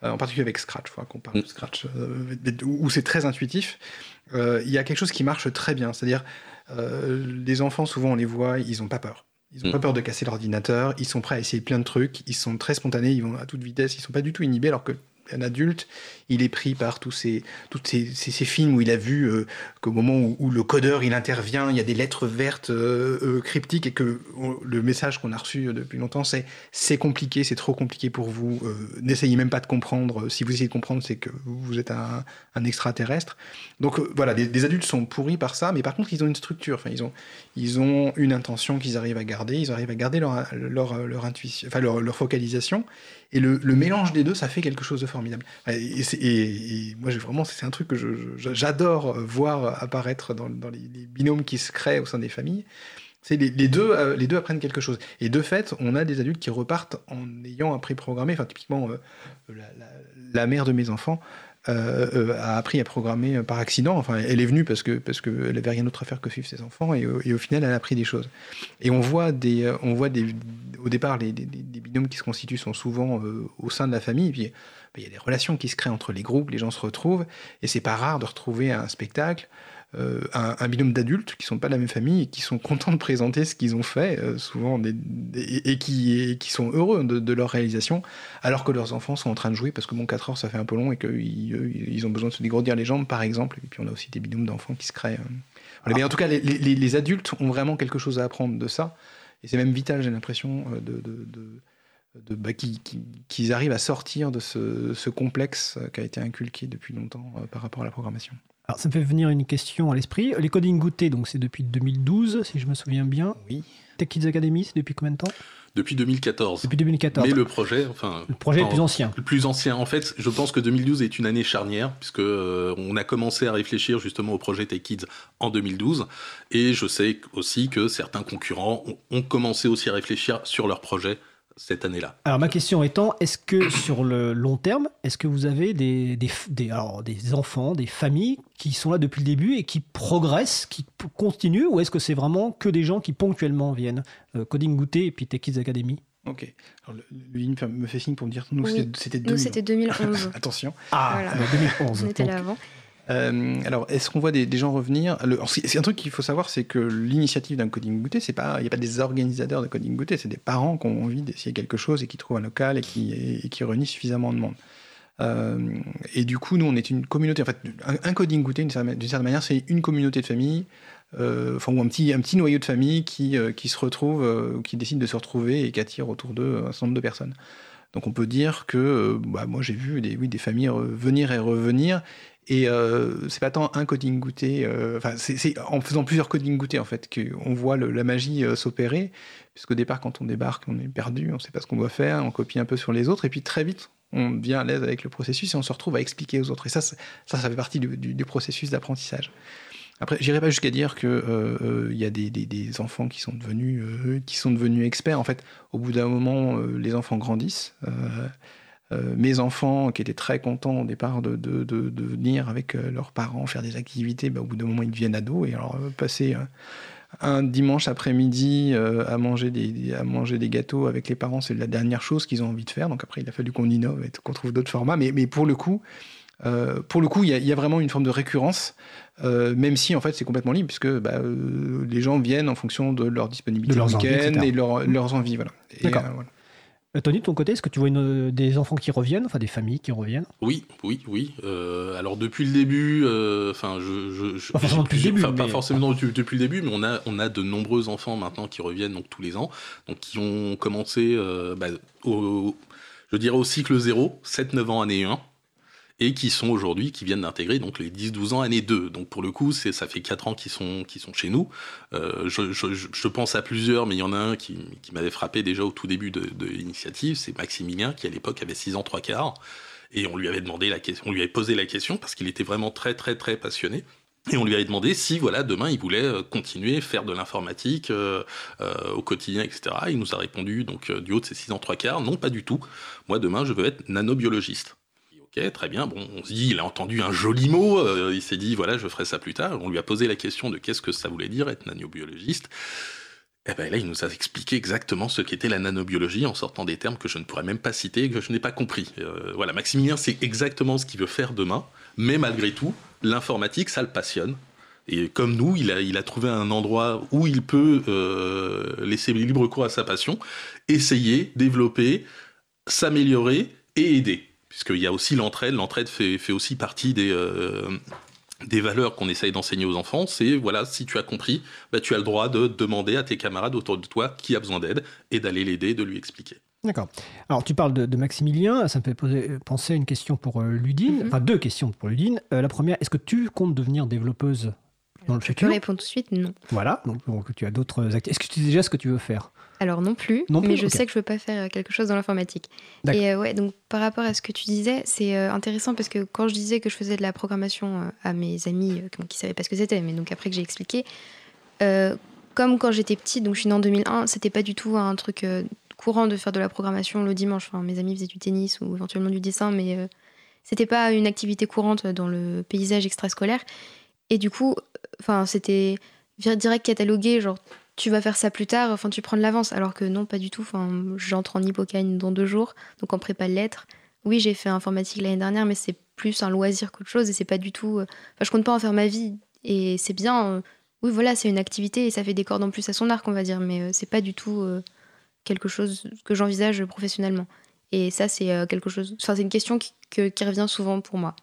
en particulier avec Scratch, qu'on parle de Scratch, où c'est très intuitif, il y a quelque chose qui marche très bien. C'est-à-dire, les enfants, souvent, on les voit, ils n'ont pas peur. Ils n'ont pas mm. peur de casser l'ordinateur, ils sont prêts à essayer plein de trucs, ils sont très spontanés, ils vont à toute vitesse, ils sont pas du tout inhibés, alors que un adulte, il est pris par tous ces, ces, ces, films où il a vu euh, qu'au moment où, le codeur il intervient, il y a des lettres vertes euh, euh, cryptiques et que le message qu'on a reçu depuis longtemps c'est c'est compliqué, c'est trop compliqué pour vous, n'essayez même pas de comprendre. Si vous essayez de comprendre, c'est que vous êtes un, extraterrestre. Donc voilà, des, adultes sont pourris par ça, mais par contre ils ont une structure, enfin ils ont ils ont une intention qu'ils arrivent à garder, ils arrivent à garder leur leur, leur intuition, enfin leur, leur focalisation et le, mélange des deux, ça fait quelque chose de formidable. Et, moi, vraiment, c'est un truc que j'adore voir apparaître dans, les, binômes qui se créent au sein des familles. C'est les, deux, euh, les deux apprennent quelque chose. Et de fait, on a des adultes qui repartent en ayant appris programmer. Enfin, typiquement, euh, la, mère de mes enfants euh, euh, a appris à programmer par accident. Enfin, elle est venue parce que parce qu'elle avait rien d'autre à faire que suivre ses enfants et, au final, elle a appris des choses. Et on voit des, euh, on voit des, au départ, les, des, binômes qui se constituent sont souvent au sein de la famille. Et puis, ben, il y a des relations qui se créent entre les groupes, les gens se retrouvent, et c'est pas rare de retrouver un spectacle euh, un, binôme d'adultes qui sont pas de la même famille et qui sont contents de présenter ce qu'ils ont fait, euh, souvent, et, qui, sont heureux de, leur réalisation, alors que leurs enfants sont en train de jouer parce que bon, 4 heures ça fait un peu long et qu'ils ils ont besoin de se dégourdir les jambes, par exemple. Et puis on a aussi des binômes d'enfants qui se créent. Euh. En tout cas, les, adultes ont vraiment quelque chose à apprendre de ça. Et c'est même vital, j'ai l'impression, bah, qu'ils arrivent à sortir de ce complexe qui a été inculqué depuis longtemps par rapport à la programmation. Alors, ça me fait venir une question à l'esprit. Les coding goûtés, donc c'est depuis 2012, si je me souviens bien. Oui. Tech Kids Academy, c'est depuis combien de temps? Depuis 2014. Depuis 2014. Mais le projet, enfin. Le projet est plus ancien. Le plus ancien. En fait, je pense que 2012 est une année charnière, puisque euh, on a commencé à réfléchir justement au projet Tech Kids en 2012. Et je sais aussi que certains concurrents ont commencé aussi à réfléchir sur leur projet cette année-là. Alors ma question étant, est-ce que sur le long terme, est-ce que vous avez des, des, des, alors, des enfants, des familles qui sont là depuis le début et qui progressent, qui continuent, ou est-ce que c'est vraiment que des gens qui ponctuellement viennent euh, Coding Goûter et puis Tech Kids Academy? Ok. Alors, le, me fait signe pour me dire nous, c'était 2011. Attention. Ah, 2011. On était là avant. Euh, alors, est-ce qu'on voit des, gens revenir? C'est un truc qu'il faut savoir, c'est que l'initiative d'un coding goûter, c'est pas, il n'y a pas des organisateurs de coding goûter, c'est des parents qui ont envie d'essayer quelque chose et qui trouvent un local et qui, et, qui réunissent suffisamment de monde. Euh, et du coup, nous, on est une communauté. En fait, un, coding goûter, d'une certaine, manière, c'est une communauté de famille, euh, enfin, ou un petit, un petit noyau de famille qui, qui se retrouve, qui décide de se retrouver et qui attire autour d'eux un certain nombre de personnes. Donc on peut dire que bah, moi j'ai vu des, oui, des familles venir et revenir et euh, c'est pas tant un coding goûté, euh, enfin, c'est en faisant plusieurs coding goûtés en fait qu'on voit la magie euh, s'opérer. Puisqu'au départ, quand on débarque, on est perdu, on sait pas ce qu'on doit faire, on copie un peu sur les autres, et puis très vite, on devient à l'aise avec le processus et on se retrouve à expliquer aux autres. Et ça, ça, ça fait partie du, processus d'apprentissage. Après, j'irai pas jusqu'à dire que il y a des, enfants qui sont devenus experts. En fait, au bout d'un moment, les enfants grandissent. Euh, mes enfants qui étaient très contents au départ de, venir avec euh, leurs parents faire des activités, bah, au bout d'un moment ils deviennent ados et alors euh, passer un dimanche après-midi à, manger des, à manger des gâteaux avec les parents, c'est la dernière chose qu'ils ont envie de faire. Donc après, il a fallu qu'on innove et qu'on trouve d'autres formats. Mais, mais, pour le coup, pour le coup, il y, a vraiment une forme de récurrence, même si en fait c'est complètement libre, puisque bah, les gens viennent en fonction de leur disponibilité le week-end et leur, leurs envies. Voilà. D'accord. Tony, de ton côté, est-ce que tu vois des enfants qui reviennent, enfin des familles qui reviennent? Oui, oui, oui. Euh, alors depuis le début, euh, enfin, je, pas forcément depuis le début, pas forcément depuis, le début, mais on a, on a de nombreux enfants maintenant qui reviennent donc tous les ans, donc qui ont commencé, bah, au, je dirais au cycle 0, 7-9 ans année 1 et qui sont aujourd'hui, qui viennent d'intégrer donc les 10-12 ans année 2. Donc pour le coup, ça fait 4 ans qu'ils sont, chez nous. Euh, je, pense à plusieurs, mais il y en a un qui, m'avait frappé déjà au tout début de, l'initiative, c'est Maximilien, qui à l'époque avait 6 ans 3 quarts. Et on lui avait demandé la question, on lui avait posé la question parce qu'il était vraiment très très très passionné. Et on lui avait demandé si, voilà, demain, il voulait euh, continuer, faire de l'informatique euh, au quotidien, etc. Il nous a répondu, donc, du haut de ses 6 ans 3 quarts, non, pas du tout. Moi, demain, je veux être nanobiologiste. Ok, très bien. Bon, on se dit, il a entendu un joli mot. Euh, il s'est dit, voilà, je ferai ça plus tard. On lui a posé la question de qu'est-ce que ça voulait dire être nanobiologiste. Et eh ben là, il nous a expliqué exactement ce qu'était la nanobiologie en sortant des termes que je ne pourrais même pas citer que je n'ai pas compris. Euh, voilà, Maximilien, c'est exactement ce qu'il veut faire demain. Mais malgré tout, l'informatique, ça le passionne. Et comme nous, il a, il a trouvé un endroit où il peut euh, laisser libre cours à sa passion, essayer, développer, s'améliorer et aider puisqu'il y a aussi l'entraide. L'entraide fait, fait, aussi partie des, euh, des valeurs qu'on essaye d'enseigner aux enfants. C'est, voilà, si tu as compris, bah, tu as le droit de demander à tes camarades autour de toi qui a besoin d'aide et d'aller l'aider, de lui expliquer. D'accord. Alors, tu parles de, Maximilien, ça me fait poser, penser à une question pour euh, Ludine, mhm. enfin deux questions pour Ludine. Euh, la première, est-ce que tu comptes devenir développeuse dans le futur? Je réponds tout de suite, non. Voilà, donc, donc tu as d'autres activités. Est-ce que tu sais déjà ce que tu veux faire? Alors non plus, mais je sais que je veux pas faire euh, quelque chose dans l'informatique. Et euh, ouais, donc par rapport à ce que tu disais, c'est euh, intéressant parce que quand je disais que je faisais de la programmation à mes amis qui savaient pas ce que c'était, mais donc après que j'ai expliqué, comme quand j'étais petite, donc je suis née en 2001, c'était pas du tout un truc courant de faire de la programmation le dimanche. Enfin, mes amis faisaient du tennis ou éventuellement du dessin, mais c'était pas une activité courante dans le paysage extrascolaire. Et du coup, enfin, c'était direct catalogué, genre tu vas faire ça plus tard, enfin tu prends de l'avance. Alors que non, pas du tout. Enfin, j'entre en hypocagne dans deux jours, donc en prépa de lettres. Oui, j'ai fait informatique l'année dernière, mais c'est plus un loisir qu'autre chose et c'est pas du tout. Euh, enfin, je compte pas en faire ma vie et c'est bien. Euh, oui, voilà, c'est une activité et ça fait des cordes en plus à son arc, on va dire, mais euh, c'est pas du tout quelque chose que j'envisage professionnellement. Et ça, c'est quelque chose. Enfin, c'est une question qui revient souvent pour moi.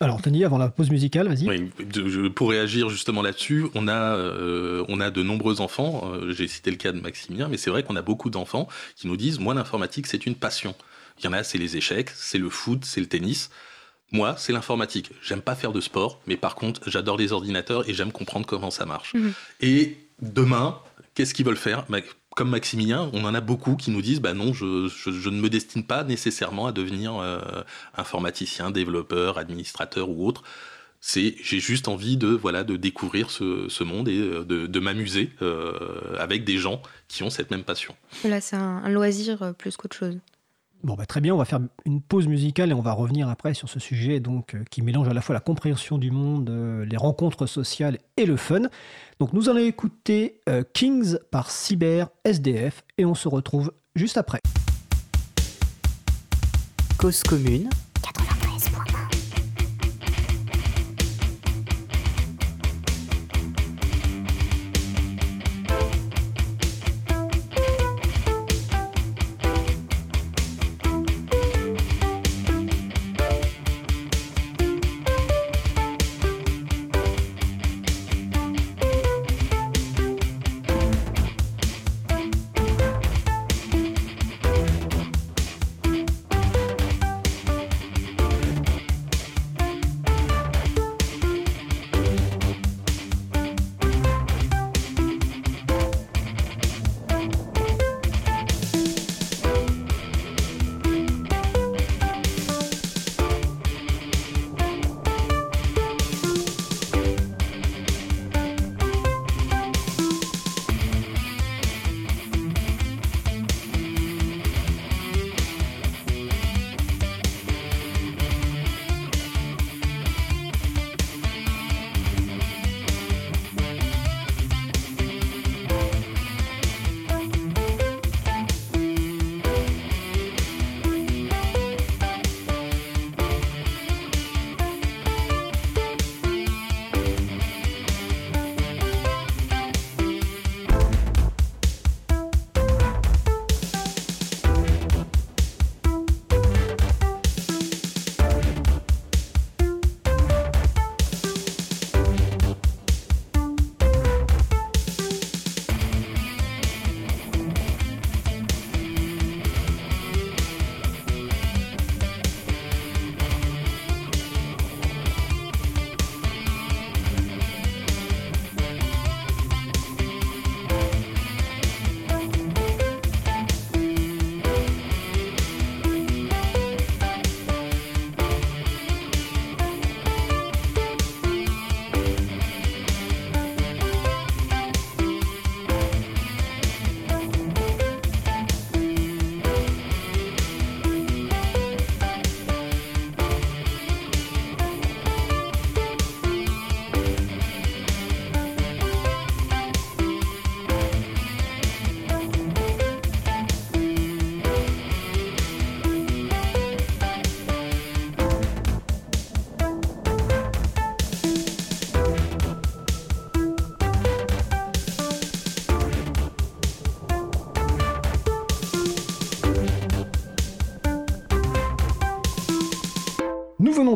Alors, Tony, avant la pause musicale, vas-y. Oui, pour réagir justement là-dessus, on a, euh, on a de nombreux enfants. Euh, j'ai cité le cas de Maximilien, mais c'est vrai qu'on a beaucoup d'enfants qui nous disent Moi, l'informatique, c'est une passion. Il y en a, c'est les échecs, c'est le foot, c'est le tennis. Moi, c'est l'informatique. J'aime pas faire de sport, mais par contre, j'adore les ordinateurs et j'aime comprendre comment ça marche. Mhm. Et demain, qu'est-ce qu'ils veulent faire? Comme Maximilien, on en a beaucoup qui nous disent bah non, je, ne me destine pas nécessairement à devenir euh, informaticien, développeur, administrateur ou autre. C'est j'ai juste envie de voilà de découvrir ce, monde et euh, de, m'amuser euh, avec des gens qui ont cette même passion. Là, c'est un loisir plus qu'autre chose. Bon, bah, très bien, on va faire une pause musicale et on va revenir après sur ce sujet donc, euh, qui mélange à la fois la compréhension du monde, euh, les rencontres sociales et le fun. Donc nous allons écouter euh, Kings par Cyber SDF et on se retrouve juste après. Cause commune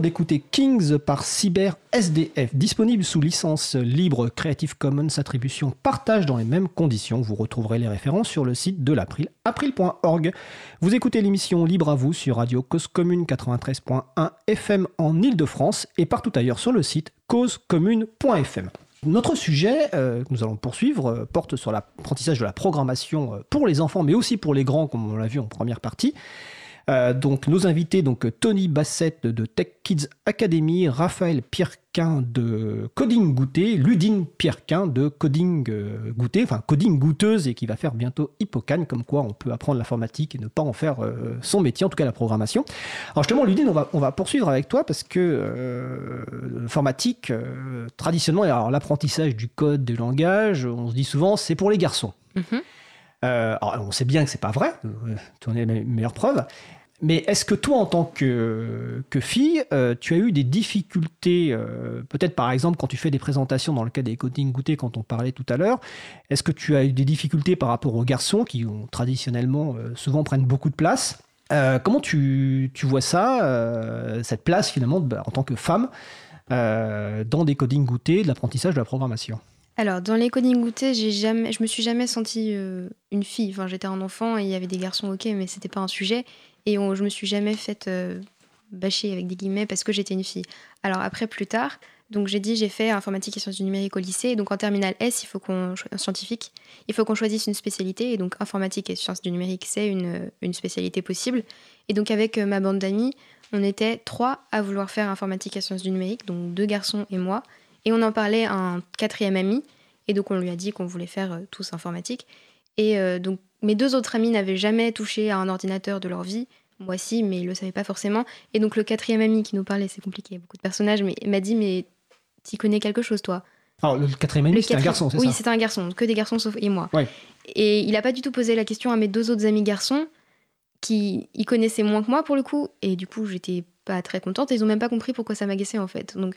d'écouter Kings par Cyber SDF, disponible sous licence libre Creative Commons attribution partage dans les mêmes conditions. Vous retrouverez les références sur le site de l'April, april.org. Vous écoutez l'émission Libre à vous sur Radio Cause Commune 93.1 FM en Ile-de-France et partout ailleurs sur le site causecommune.fm. Notre sujet euh, que nous allons poursuivre euh, porte sur l'apprentissage de la programmation euh, pour les enfants, mais aussi pour les grands, comme on l'a vu en première partie. Euh, donc nos invités, donc Tony Bassett de Tech Kids Academy, Raphaël Pierrequin de Coding Goûté, Ludine Pierrequin de Coding euh, Goûté, enfin Coding Goûteuse et qui va faire bientôt Hippocane, comme quoi on peut apprendre l'informatique et ne pas en faire euh, son métier, en tout cas la programmation. Alors justement, Ludine, on va, on va poursuivre avec toi parce que euh, l'informatique, traditionnellement, alors l'apprentissage du code, du langage, on se dit souvent c'est pour les garçons. Mhm. Euh, alors, on sait bien que c'est pas vrai, euh, tu en es la meilleure preuve. Mais est-ce que toi, en tant que, fille, euh, tu as eu des difficultés, peut-être par exemple quand tu fais des présentations dans le cas des coding goûtés, quand on parlait tout à l'heure, est-ce que tu as eu des difficultés par rapport aux garçons qui ont traditionnellement souvent prennent beaucoup de place? Comment tu, vois ça, cette place finalement bah, en tant que femme dans des coding goûtés, de l'apprentissage de la programmation? Alors, dans les coding j'ai jamais, je me suis jamais sentie euh, une fille. Enfin, j'étais un enfant et il y avait des garçons, ok, mais c'était pas un sujet. Et on, je me suis jamais faite euh, bâcher avec des guillemets parce que j'étais une fille. Alors après, plus tard, donc j'ai dit j'ai fait informatique et sciences du numérique au lycée. Et donc en terminale S, il faut qu'on scientifique, il faut qu'on choisisse une spécialité. Et donc informatique et sciences du numérique, c'est une, une spécialité possible. Et donc avec euh, ma bande d'amis, on était trois à vouloir faire informatique et sciences du numérique, donc deux garçons et moi. Et on en parlait à un quatrième ami. Et donc on lui a dit qu'on voulait faire euh, tous informatique. Et euh, donc mes deux autres amis n'avaient jamais touché à un ordinateur de leur vie. Moi si, mais ils le savaient pas forcément. Et donc le quatrième ami qui nous parlait, c'est compliqué, il y a beaucoup de personnages, mais il m'a dit mais t'y connais quelque chose toi? Alors, le quatrième ami, c'était un garçon, c'est Oui, ça? c'était un garçon, que des garçons sauf et moi. Ouais. Et il a pas du tout posé la question à mes deux autres amis garçons qui y connaissaient moins que moi pour le coup. Et du coup, j'étais pas très contente. Et ils ont même pas compris pourquoi ça m'agaçait en fait. Donc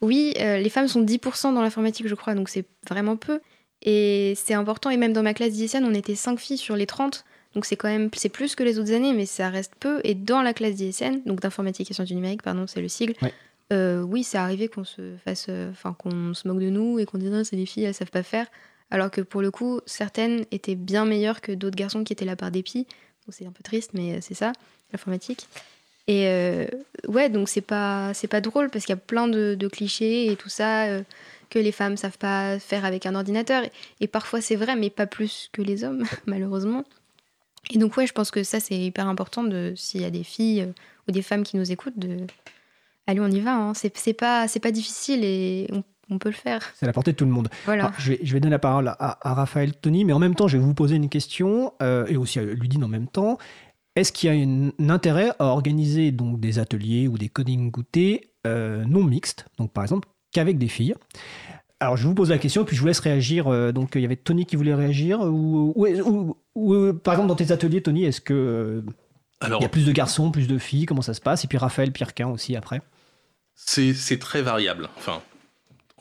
oui, euh, les femmes sont 10% dans l'informatique, je crois, donc c'est vraiment peu. Et c'est important. Et même dans ma classe d'ISN, on était 5 filles sur les 30. Donc c'est quand même c'est plus que les autres années, mais ça reste peu. Et dans la classe d'ISN, donc d'informatique et sciences du numérique, pardon, c'est le sigle. Ouais. euh, oui, c'est arrivé qu'on se fasse, euh, enfin qu'on se moque de nous et qu'on dise Ah, c'est des filles, elles savent pas faire. Alors que pour le coup, certaines étaient bien meilleures que d'autres garçons qui étaient là par dépit. C'est un peu triste, mais c'est ça, l'informatique. Et euh, ouais, donc c'est pas c'est pas drôle parce qu'il y a plein de, de clichés et tout ça euh, que les femmes savent pas faire avec un ordinateur. Et, et parfois c'est vrai, mais pas plus que les hommes, malheureusement. Et donc ouais, je pense que ça c'est hyper important de s'il y a des filles euh, ou des femmes qui nous écoutent de allez on y va. Hein. C'est pas c'est pas difficile et on, on peut le faire. C'est à la portée de tout le monde. Voilà. Alors, je, vais, je vais donner la parole à, à Raphaël Tony, mais en même temps, je vais vous poser une question, euh, et aussi à Ludine en même temps. Est-ce qu'il y a un, un intérêt à organiser donc, des ateliers ou des coding goûtés euh, non mixtes, donc par exemple qu'avec des filles? Alors, je vous pose la question, puis je vous laisse réagir. Euh, donc, il y avait Tony qui voulait réagir. Ou, ou- ou- ou, euh, par exemple, dans tes ateliers, Tony, est-ce que euh, Alors, il y a plus de garçons, plus de filles? Comment ça se passe? Et puis Raphaël Pierrequin aussi après? C'est très variable. Enfin, en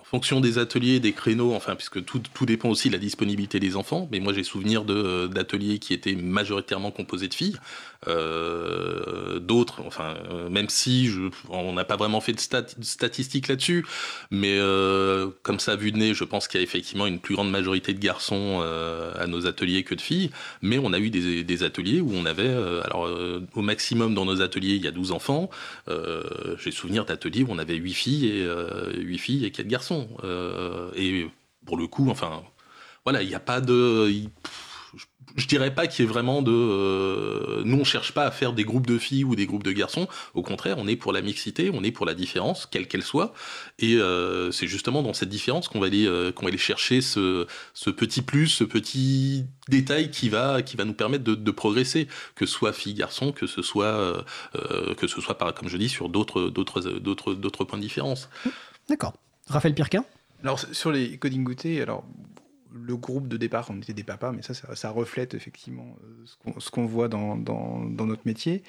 fonction des ateliers, des créneaux, enfin, puisque tout, tout dépend aussi de la disponibilité des enfants. Mais moi, j'ai souvenir de- d'ateliers qui étaient majoritairement composés de filles. Euh, D'autres, enfin, euh, même si on n'a pas vraiment fait de stat- de statistiques là-dessus, mais euh, comme ça, vu de nez, je pense qu'il y a effectivement une plus grande majorité de garçons euh, à nos ateliers que de filles. Mais on a eu des, ateliers où on avait, euh, alors, euh, au maximum dans nos ateliers, il y a 12 enfants. Euh, J'ai souvenir d'ateliers où on avait 8 filles et, euh, 8 filles et 4 garçons. Euh, et pour le coup, enfin, voilà, il n'y a pas de. je- je dirais pas qu'il y ait vraiment de. euh, nous, on cherche pas à faire des groupes de filles ou des groupes de garçons. Au contraire, on est pour la mixité, on est pour la différence, quelle qu'elle soit. Et euh, c'est justement dans cette différence qu'on va aller, qu'on va aller chercher ce, petit plus, ce petit détail qui va, qui va nous permettre de, progresser, que ce soit fille garçon, que ce soit, que ce soit par, comme je dis, sur d'autres points de différence. D'accord. Raphaël Pierrequin Alors, sur les coding goûtés, alors, le groupe de départ, on était des papas, mais ça, ça, reflète effectivement euh, ce qu'on- voit dans, notre métier.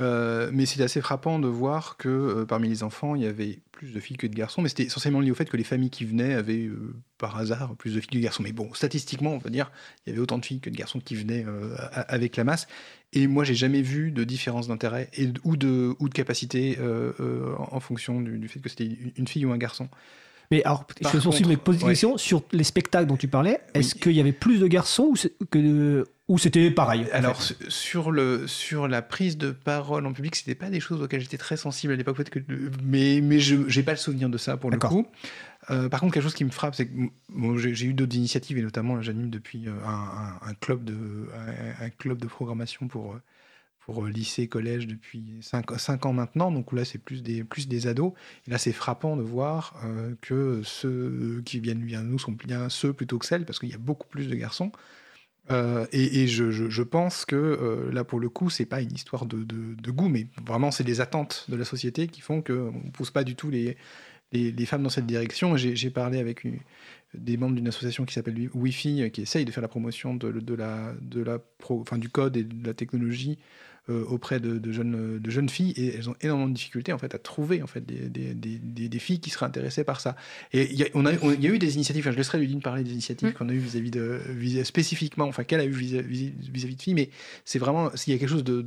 Euh, mais c'est assez frappant de voir que euh, parmi les enfants, il y avait plus de filles que de garçons, mais c'était essentiellement lié au fait que les familles qui venaient avaient par hasard plus de filles que de garçons. Mais bon, statistiquement, on peut dire, il y avait autant de filles que de garçons qui venaient avec la masse. Et moi, j'ai jamais vu de différence d'intérêt ou de capacité en, fonction du, fait que c'était une fille ou un garçon. Mais alors, je me suis mais poser une question sur les spectacles dont tu parlais. Est-ce qu'il y avait plus de garçons ou, que, ou c'était pareil Alors, sur, le, sur la prise de parole en public, c'était pas des choses auxquelles j'étais très sensible à l'époque, que, mais, mais je n'ai pas le souvenir de ça pour le coup. Euh, par contre, quelque chose qui me frappe, c'est que j'ai eu d'autres initiatives et notamment j'anime depuis euh, un, un, club de, un, club de programmation pour euh, pour euh, lycée, collège depuis 5, ans maintenant. Donc là, c'est plus des, plus des ados. Et là, c'est frappant de voir euh, que ceux qui viennent bien nous sont bien ceux plutôt que celles, parce qu'il y a beaucoup plus de garçons. Euh, et, je, je, pense que là, pour le coup, c'est pas une histoire de, de, goût, mais vraiment, c'est des attentes de la société qui font qu'on ne pousse pas du tout les, les, femmes dans cette direction. J'ai parlé avec des membres d'une association qui s'appelle Wi-Fi, qui essaye de faire la promotion de, de la pro, enfin, du code et de la technologie euh, auprès de, jeunes, de jeunes filles et elles ont énormément de difficultés en fait à trouver en fait des, des, des, des filles qui seraient intéressées par ça. Et il y, a, on a, il y a eu des initiatives, je laisserai Ludine parler des initiatives mm. qu'on a eues vis-à-vis de vis spécifiquement, enfin qu'elle a eu vis-à-vis de filles, mais c'est vraiment s'il y a quelque chose de,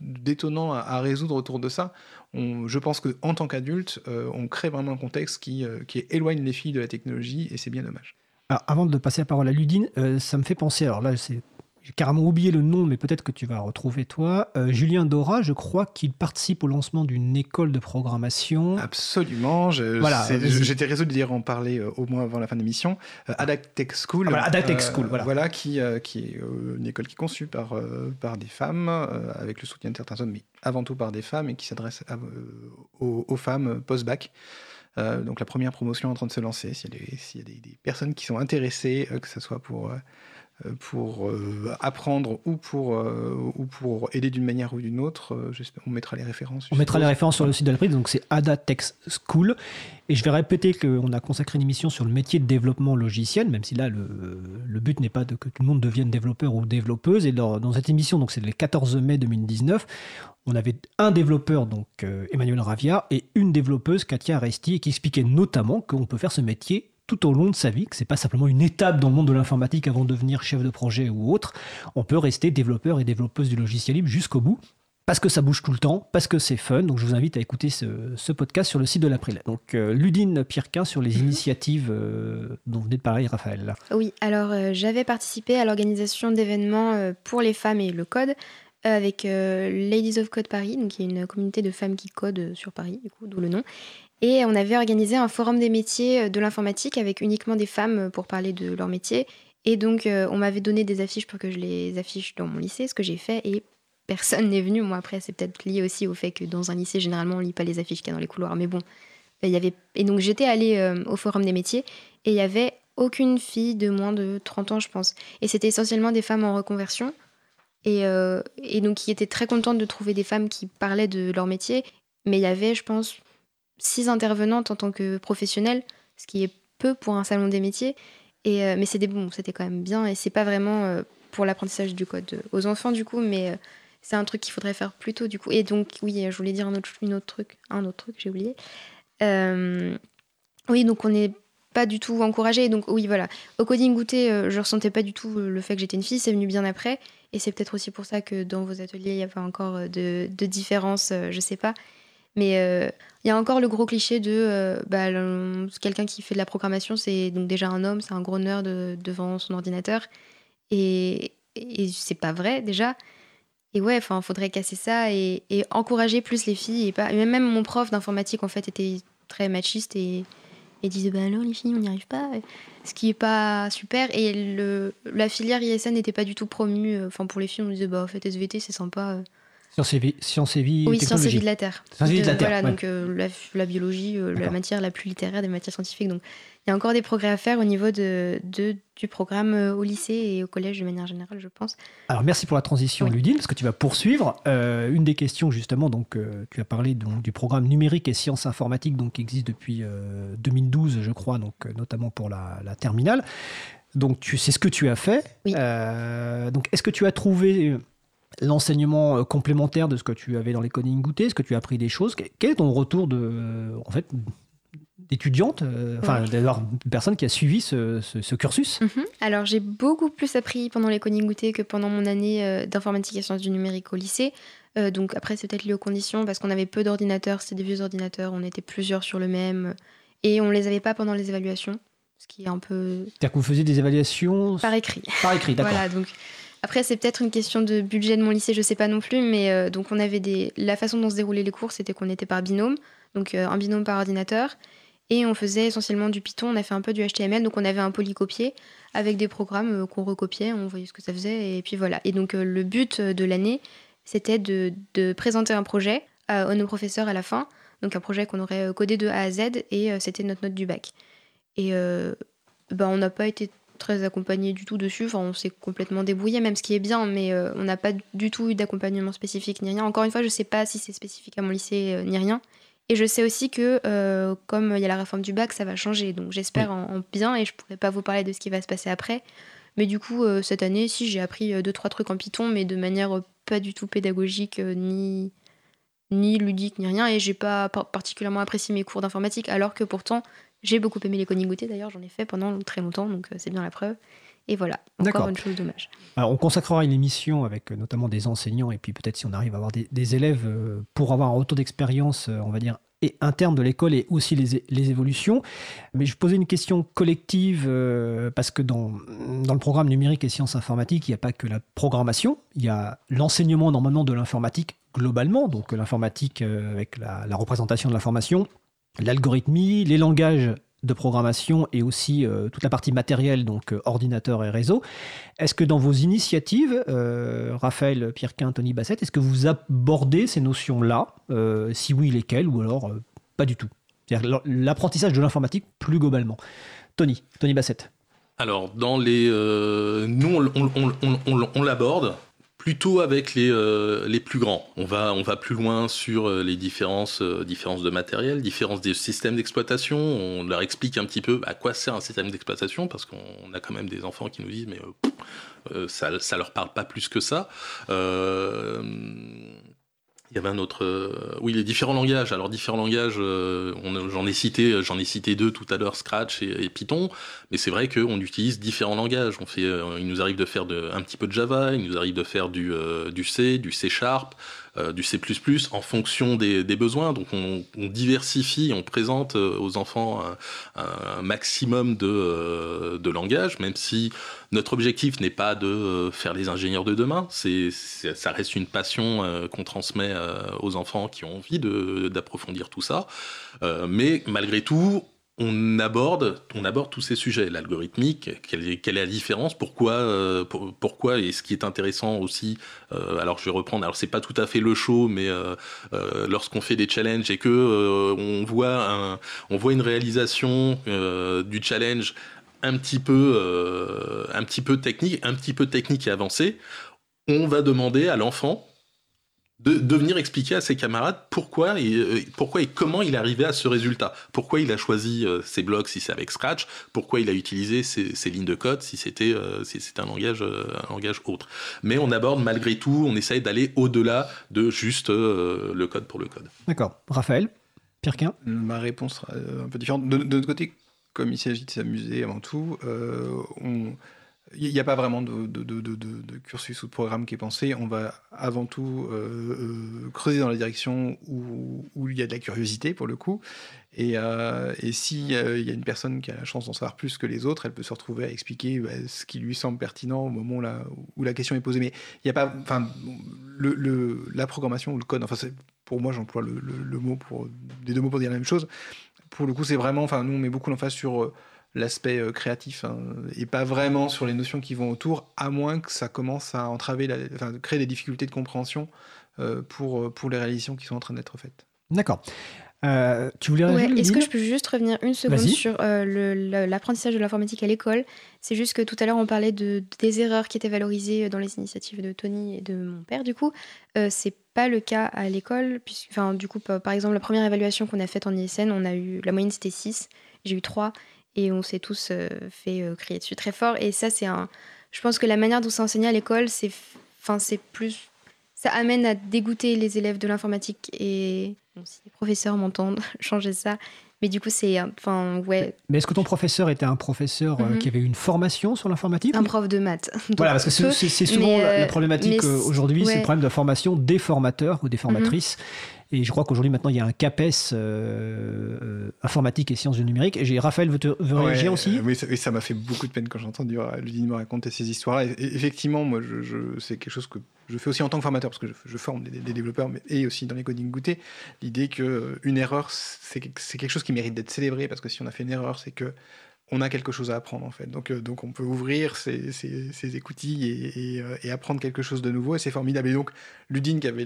d'étonnant à, résoudre autour de ça. On, je pense qu'en tant qu'adulte, euh, on crée vraiment un contexte qui, euh, qui éloigne les filles de la technologie et c'est bien dommage. Alors, avant de passer la parole à Ludine, ça me fait penser, alors là c'est j'ai carrément oublié le nom, mais peut-être que tu vas retrouver toi. Euh, Julien Dora, je crois qu'il participe au lancement d'une école de programmation. Absolument. voilà, J'étais résolu de en parler euh, au moins avant la fin de l'émission. Euh, Adaptech School. Ah, voilà, School, voilà. Voilà, qui, qui est une école qui est conçue par, par des femmes, avec le soutien de certains hommes, mais avant tout par des femmes, et qui s'adresse aux, aux, femmes post-bac. donc la première promotion est en train de se lancer. S'il y a, des, y a des, des, personnes qui sont intéressées, que ce soit pour pour euh, apprendre ou pour, euh, ou pour aider d'une manière ou d'une autre. Euh, on mettra les références. On mettra les références sur le site de la prise, donc c'est Ada Tech School. Et je vais répéter qu'on a consacré une émission sur le métier de développement logiciel, même si là, le, le but n'est pas de que tout le monde devienne développeur ou développeuse. Et dans, dans cette émission, donc c'est le 14 mai 2019, on avait un développeur, donc Emmanuel Ravia, et une développeuse, Katia Resti, qui expliquait notamment qu'on peut faire ce métier tout au long de sa vie, que c'est pas simplement une étape dans le monde de l'informatique avant de devenir chef de projet ou autre. On peut rester développeur et développeuse du logiciel libre jusqu'au bout. Parce que ça bouge tout le temps, parce que c'est fun. Donc je vous invite à écouter ce, podcast sur le site de l'April. Donc euh, Ludine Pierquin sur les mhm. initiatives euh, dont venait de parler Raphaël. Oui, alors euh, j'avais participé à l'organisation d'événements pour les femmes et le code avec Ladies of Code Paris, donc qui est une communauté de femmes qui codent sur Paris, du coup, d'où le nom. Et on avait organisé un forum des métiers euh, de l'informatique avec uniquement des femmes euh, pour parler de leur métier. Et donc, euh, on m'avait donné des affiches pour que je les affiche dans mon lycée, ce que j'ai fait, et personne n'est venu. Moi, après, c'est peut-être lié aussi au fait que dans un lycée, généralement, on lit pas les affiches qu'il y a dans les couloirs. Mais bon. Et donc, j'étais allée au forum des métiers, et il y avait aucune fille de moins de 30 ans, je pense. Et c'était essentiellement des femmes en reconversion. Et, et donc, qui étaient très contentes de trouver des femmes qui parlaient de leur métier. Mais il y avait, je pense, six intervenantes en tant que professionnelle, ce qui est peu pour un salon des métiers. Et, euh, mais c'était bon, c'était quand même bien. Et c'est pas vraiment euh, pour l'apprentissage du code aux enfants, du coup, mais euh, c'est un truc qu'il faudrait faire plus tôt, du coup. Et donc, oui, je voulais dire un autre, truc, un autre truc, j'ai oublié. oui, donc on n'est pas du tout encouragé. Donc, oui, voilà. Au coding goûter, je ressentais pas du tout le fait que j'étais une fille, c'est venu bien après. Et c'est peut-être aussi pour ça que dans vos ateliers, il y a pas encore de, de différence, je sais pas. Mais euh, il y a encore le gros cliché de euh, bah, quelqu'un qui fait de la programmation, c'est donc déjà un homme, c'est un gros nerd devant son ordinateur. Et, et c'est pas vrai déjà. Et ouais, enfin, faudrait casser ça et, encourager plus les filles. Et pas, même mon prof d'informatique, en fait, était très machiste et, disait Bah alors, les filles, on n'y arrive pas. Ce qui est pas super. Et la filière ISN n'était pas du tout promue. Enfin, pour les filles, on disait Bah, en fait, SVT, c'est sympa. Sciences et vie, sciences et vie Oui, sciences et vie de la Terre. Sciences et vie de la Terre. Voilà, donc euh, la, biologie, euh, la matière la plus littéraire des matières scientifiques. Donc il y a encore des progrès à faire au niveau de, de du programme euh, au lycée et au collège de manière générale, je pense. Alors merci pour la transition, Ludine, parce que tu vas poursuivre. une des questions, justement, donc tu as parlé donc, du programme numérique et sciences informatiques donc, qui existe depuis 2012, je crois, donc, notamment pour la, la terminale. Donc, sais ce que tu as fait. Oui. donc, est-ce que tu as trouvé l'enseignement complémentaire de ce que tu avais dans les coding goûtés Est-ce que tu as appris des choses? Quel est ton retour de, en fait, d'étudiante, enfin d'avoir une personne qui a suivi ce, cursus? Mhm. Alors j'ai beaucoup plus appris pendant les coding goûtés que pendant mon année d'informatique et sciences du numérique au lycée. donc après c'est peut-être lié aux conditions parce qu'on avait peu d'ordinateurs, c'était des vieux ordinateurs, on était plusieurs sur le même et on les avait pas pendant les évaluations, ce qui est un peu. C'est-à-dire que vous faisiez des évaluations par écrit. Par écrit, d'accord. voilà, donc après c'est peut-être une question de budget de mon lycée, je sais pas non plus, mais euh, donc on avait des. La façon dont se déroulaient les cours, c'était qu'on était par binôme, donc euh, un binôme par ordinateur, et on faisait essentiellement du Python. On a fait un peu du HTML, donc on avait un polycopier avec des programmes euh, qu'on recopiait, on voyait ce que ça faisait, et puis voilà. Et donc le but de l'année, c'était de, présenter un projet à nos professeurs à la fin donc un projet qu'on aurait codé de A à Z et c'était notre note du bac. Et ben, on n'a pas été très accompagné du tout dessus. Enfin, on s'est complètement débrouillé, même ce qui est bien, mais on n'a pas du tout eu d'accompagnement spécifique ni rien. Encore une fois, je ne sais pas si c'est spécifique à mon lycée ni rien. Et je sais aussi que, comme il y a la réforme du bac, ça va changer. Donc j'espère en, bien et je ne pourrais pas vous parler de ce qui va se passer après. Mais du coup, cette année, si j'ai appris deux, trois trucs en Python, mais de manière pas du tout pédagogique ni ni ludique ni rien et j'ai pas particulièrement apprécié mes cours d'informatique alors que pourtant j'ai beaucoup aimé les conigotés d'ailleurs j'en ai fait pendant très longtemps donc euh, c'est bien la preuve. Et voilà encore une chose dommage alors on consacrera une émission avec euh, notamment des enseignants et puis peut-être si on arrive à avoir des, élèves euh, pour avoir un retour d'expérience on va dire et interne de l'école et aussi les, les, évolutions. Mais je posais une question collective parce que dans, dans le programme numérique et sciences informatiques, il n'y a pas que la programmation, il y a l'enseignement normalement de l'informatique globalement, donc l'informatique euh, avec la, représentation de l'information, l'algorithmie, les langages de programmation et aussi euh, toute la partie matérielle, donc euh, ordinateur et réseau. Est-ce que dans vos initiatives, Raphaël Pierrequin, Tony Bassett, est-ce que vous abordez ces notions-là Si oui, lesquelles Ou alors pas du tout? C'est-à-dire l'apprentissage de l'informatique plus globalement. Tony, Tony Bassett. Alors, dans les, nous, on l'aborde plutôt avec les, euh, les plus grands. On va, on va plus loin sur euh, les différences, euh, différences de matériel, différences des systèmes d'exploitation. On leur explique un petit peu à quoi sert un système d'exploitation, parce qu'on a quand même des enfants qui nous disent, mais ça, ça leur parle pas plus que ça. Il y avait un autre, euh, oui, les différents langages. Alors différents langages, euh, j'en ai cité, j'en ai cité deux tout à l'heure, Scratch et, Python. Mais c'est vrai qu'on utilise différents langages. On fait, euh, il nous arrive de faire un petit peu de Java, il nous arrive de faire du, C, du C Sharp, euh, du C++ en fonction des, besoins. Donc on, diversifie, on présente euh, aux enfants un, maximum de, euh, de langage, même si notre objectif n'est pas de faire les ingénieurs de demain. C'est, ça reste une passion qu'on transmet aux enfants qui ont envie d'approfondir tout ça. mais malgré tout, on aborde, on aborde tous ces sujets, l'algorithmique, quelle est, la différence, pourquoi, euh, pourquoi, et ce qui est intéressant aussi, euh, alors je vais reprendre, alors c'est pas tout à fait le show, mais euh, lorsqu'on fait des challenges et que on voit on voit une réalisation du challenge un petit peu, un petit peu technique, un petit peu technique et avancé, on va demander à l'enfant de, venir expliquer à ses camarades pourquoi et, euh, pourquoi et comment il est arrivé à ce résultat. Pourquoi il a choisi euh, ses blocs si c'est avec Scratch, pourquoi il a utilisé ces, lignes de code si c'était euh, si un langage un langage autre? Mais on aborde malgré tout, on essaye d'aller au-delà de juste le code pour le code. D'accord. Raphaël, Pirquin? Ma réponse sera un peu différente. De, de notre côté, comme il s'agit de s'amuser avant tout, on il n'y a pas vraiment de, cursus ou de programme qui est pensé. On va avant tout euh, euh, creuser dans la direction où, il y a de la curiosité, pour le coup. Et, euh, et s'il y a une personne qui a la chance d'en savoir plus que les autres, elle peut se retrouver à expliquer bah, ce qui lui semble pertinent au moment là, où la question est posée. Mais il n'y a pas. Enfin, la programmation ou le code, enfin, pour moi, j'emploie le, mot pour, les deux mots pour dire la même chose. Pour le coup, c'est vraiment. Enfin, nous, on met beaucoup l'emphase sur l'aspect euh, créatif hein, et pas vraiment sur les notions qui vont autour, à moins que ça commence à entraver, la, enfin, créer des difficultés de compréhension euh, pour, euh, pour les réalisations qui sont en train d'être faites. D'accord. tu voulais ouais, Est-ce que je peux juste revenir une seconde sur l'apprentissage de l'informatique à l'école? C'est juste que tout à l'heure on parlait de, des erreurs qui étaient valorisées dans les initiatives de Tony et de mon père. Du coup, c'est pas le cas à l'école. Enfin, du coup, par exemple, la première évaluation qu'on a faite en ISN, on a eu la moyenne c'était 6, j'ai eu 3 et on s'est tous euh, fait euh, crier dessus très fort. Et ça, c'est un. Je pense que la manière dont c'est enseigné à l'école, c'est, enfin, c'est plus ça amène à dégoûter les élèves de l'informatique et si les professeurs m'entendent, changer ça. Mais du coup, c'est. Enfin, ouais. Mais est-ce que ton professeur était un professeur euh, Mhm. qui avait une formation sur l'informatique Un prof de maths. Voilà, parce que c'est souvent mais, la, la problématique aujourd'hui, c'est ouais. Mhm. le problème de la formation des formateurs ou des formatrices. Et je crois qu'aujourd'hui, maintenant, il y a un CAPES euh, euh, informatique et sciences du numérique. Et Raphaël veut, te- veut réagir aussi euh, Oui, ça- m'a fait beaucoup de peine quand j'ai entendu Ludine me raconter ces histoires-là. Effectivement, moi, je, je- c'est quelque chose que je fais aussi en tant que formateur, parce que je, je forme des, des développeurs, mais, et aussi dans les coding goûtés. L'idée que euh, une erreur, c'est c'est quelque chose qui mérite d'être célébré, parce que si on a fait une erreur, c'est que on a quelque chose à apprendre en fait. Donc, euh, donc on peut ouvrir ses, écoutilles et, euh, et apprendre quelque chose de nouveau, et c'est formidable. Et donc, Ludine, qui avait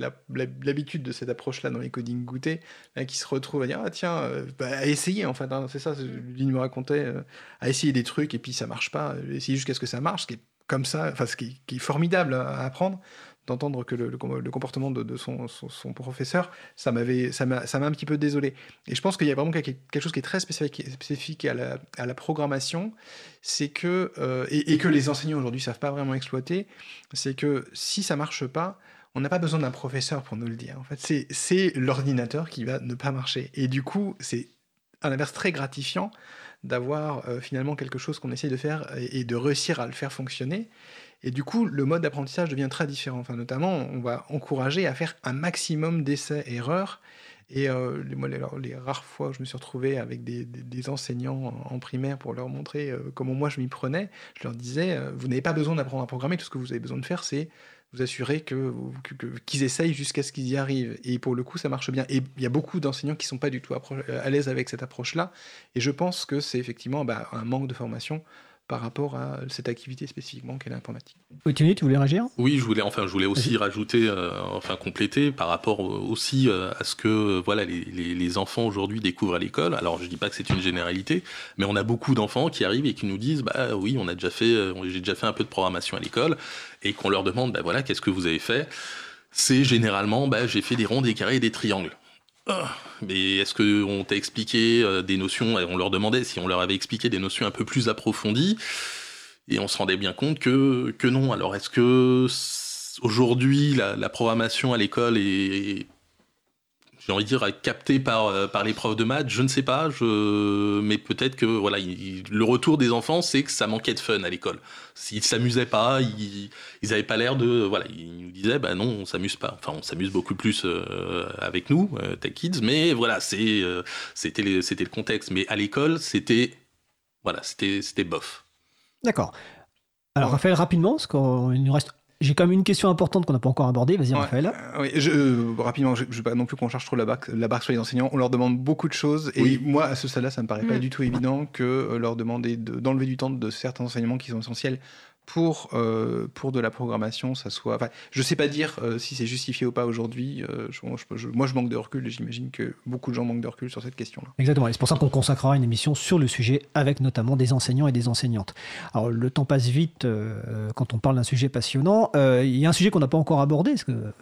l'habitude de cette approche-là dans les coding goûtés, là, qui se retrouve à dire ah tiens euh, bah, à essayer en fait hein, c'est ça Ludine me racontait à essayer des trucs et puis ça marche pas essayer jusqu'à ce que ça marche ce qui est comme ça enfin ce qui, est- formidable à apprendre d'entendre que le, le com- le comportement de, son, professeur ça m'avait ça m'a un petit peu désolé et je pense qu'il y a vraiment quelque, chose qui est très spécifique, à, la, programmation c'est que euh, et, que les enseignants aujourd'hui savent pas vraiment exploiter c'est que si ça marche pas on n'a pas besoin d'un professeur pour nous le dire. En fait, c'est- l'ordinateur qui va ne pas marcher. Et du coup, c'est à l'inverse très gratifiant d'avoir euh, finalement quelque chose qu'on essaye de faire et de réussir à le faire fonctionner. Et du coup, le mode d'apprentissage devient très différent. Enfin, notamment, on va encourager à faire un maximum d'essais-erreurs. Et euh, les, rares fois où je me suis retrouvé avec des, enseignants en, primaire pour leur montrer euh, comment moi je m'y prenais, je leur disais, euh, vous n'avez pas besoin d'apprendre à programmer, tout ce que vous avez besoin de faire, c'est vous assurer qu'ils essayent jusqu'à ce qu'ils y arrivent. Et pour le coup, ça marche bien. Et il y a beaucoup d'enseignants qui sont pas du tout à l'aise avec cette approche-là. Et je pense que c'est effectivement bah, un manque de formation par rapport à cette activité spécifiquement qu'est l'informatique. Oui, Thierry, tu voulais réagir? Oui, je voulais, enfin, je voulais aussi rajouter, euh, enfin compléter par rapport aussi euh, à ce que euh, voilà les, les- les enfants aujourd'hui découvrent à l'école. Alors, je dis pas que c'est une généralité, mais on a beaucoup d'enfants qui arrivent et qui nous disent, bah oui, on a déjà fait, euh, j'ai déjà fait un peu de programmation à l'école, et qu'on leur demande, bah voilà, qu'est-ce que vous avez fait? C'est généralement, bah j'ai fait des ronds, des carrés et des triangles. Mais est-ce qu'on t'a expliqué euh, des notions On leur demandait si on leur avait expliqué des notions un peu plus approfondies. Et on se rendait bien compte que, que non. Alors, est-ce que aujourd'hui, la, la programmation à l'école est, j'ai envie de dire, captée par, euh, par les profs de maths Je ne sais pas. Je... Mais peut-être que voilà, il- le retour des enfants, c'est que ça manquait de fun à l'école. S'ils s'amusaient pas, ils ils avaient pas l'air de. Voilà, ils nous disaient, bah non, on s'amuse pas. Enfin, on s'amuse beaucoup plus euh, avec nous, euh, Kids, mais voilà, c'est, euh, c'était le contexte. Mais à l'école, c'était. Voilà, c'était, c'était bof. D'accord. Alors, Raphaël, rapidement, parce qu'il nous reste. J'ai quand même une question importante qu'on n'a pas encore abordée. Vas-y, Ouais, Raphaël. euh, oui, je, euh, rapidement, je ne veux pas non plus qu'on charge trop la barque, la barque sur les enseignants. On leur demande beaucoup de choses. Et Oui. moi, à ce stade-là, ça me paraît pas Mm. du tout évident que euh, leur demander de- d'enlever du temps de certains enseignements qui sont essentiels pour, euh, pour de la programmation, ça soit. Enfin, je sais pas dire euh, si c'est justifié ou pas aujourd'hui. euh, moi, je manque de recul et j'imagine que beaucoup de gens manquent de recul sur cette question-là. Exactement. Et c'est pour ça qu'on consacrera une émission sur le sujet avec notamment des enseignants et des enseignantes. Alors, le temps passe vite quand on parle d'un sujet passionnant. Il y a un sujet qu'on n'a pas encore abordé, parce que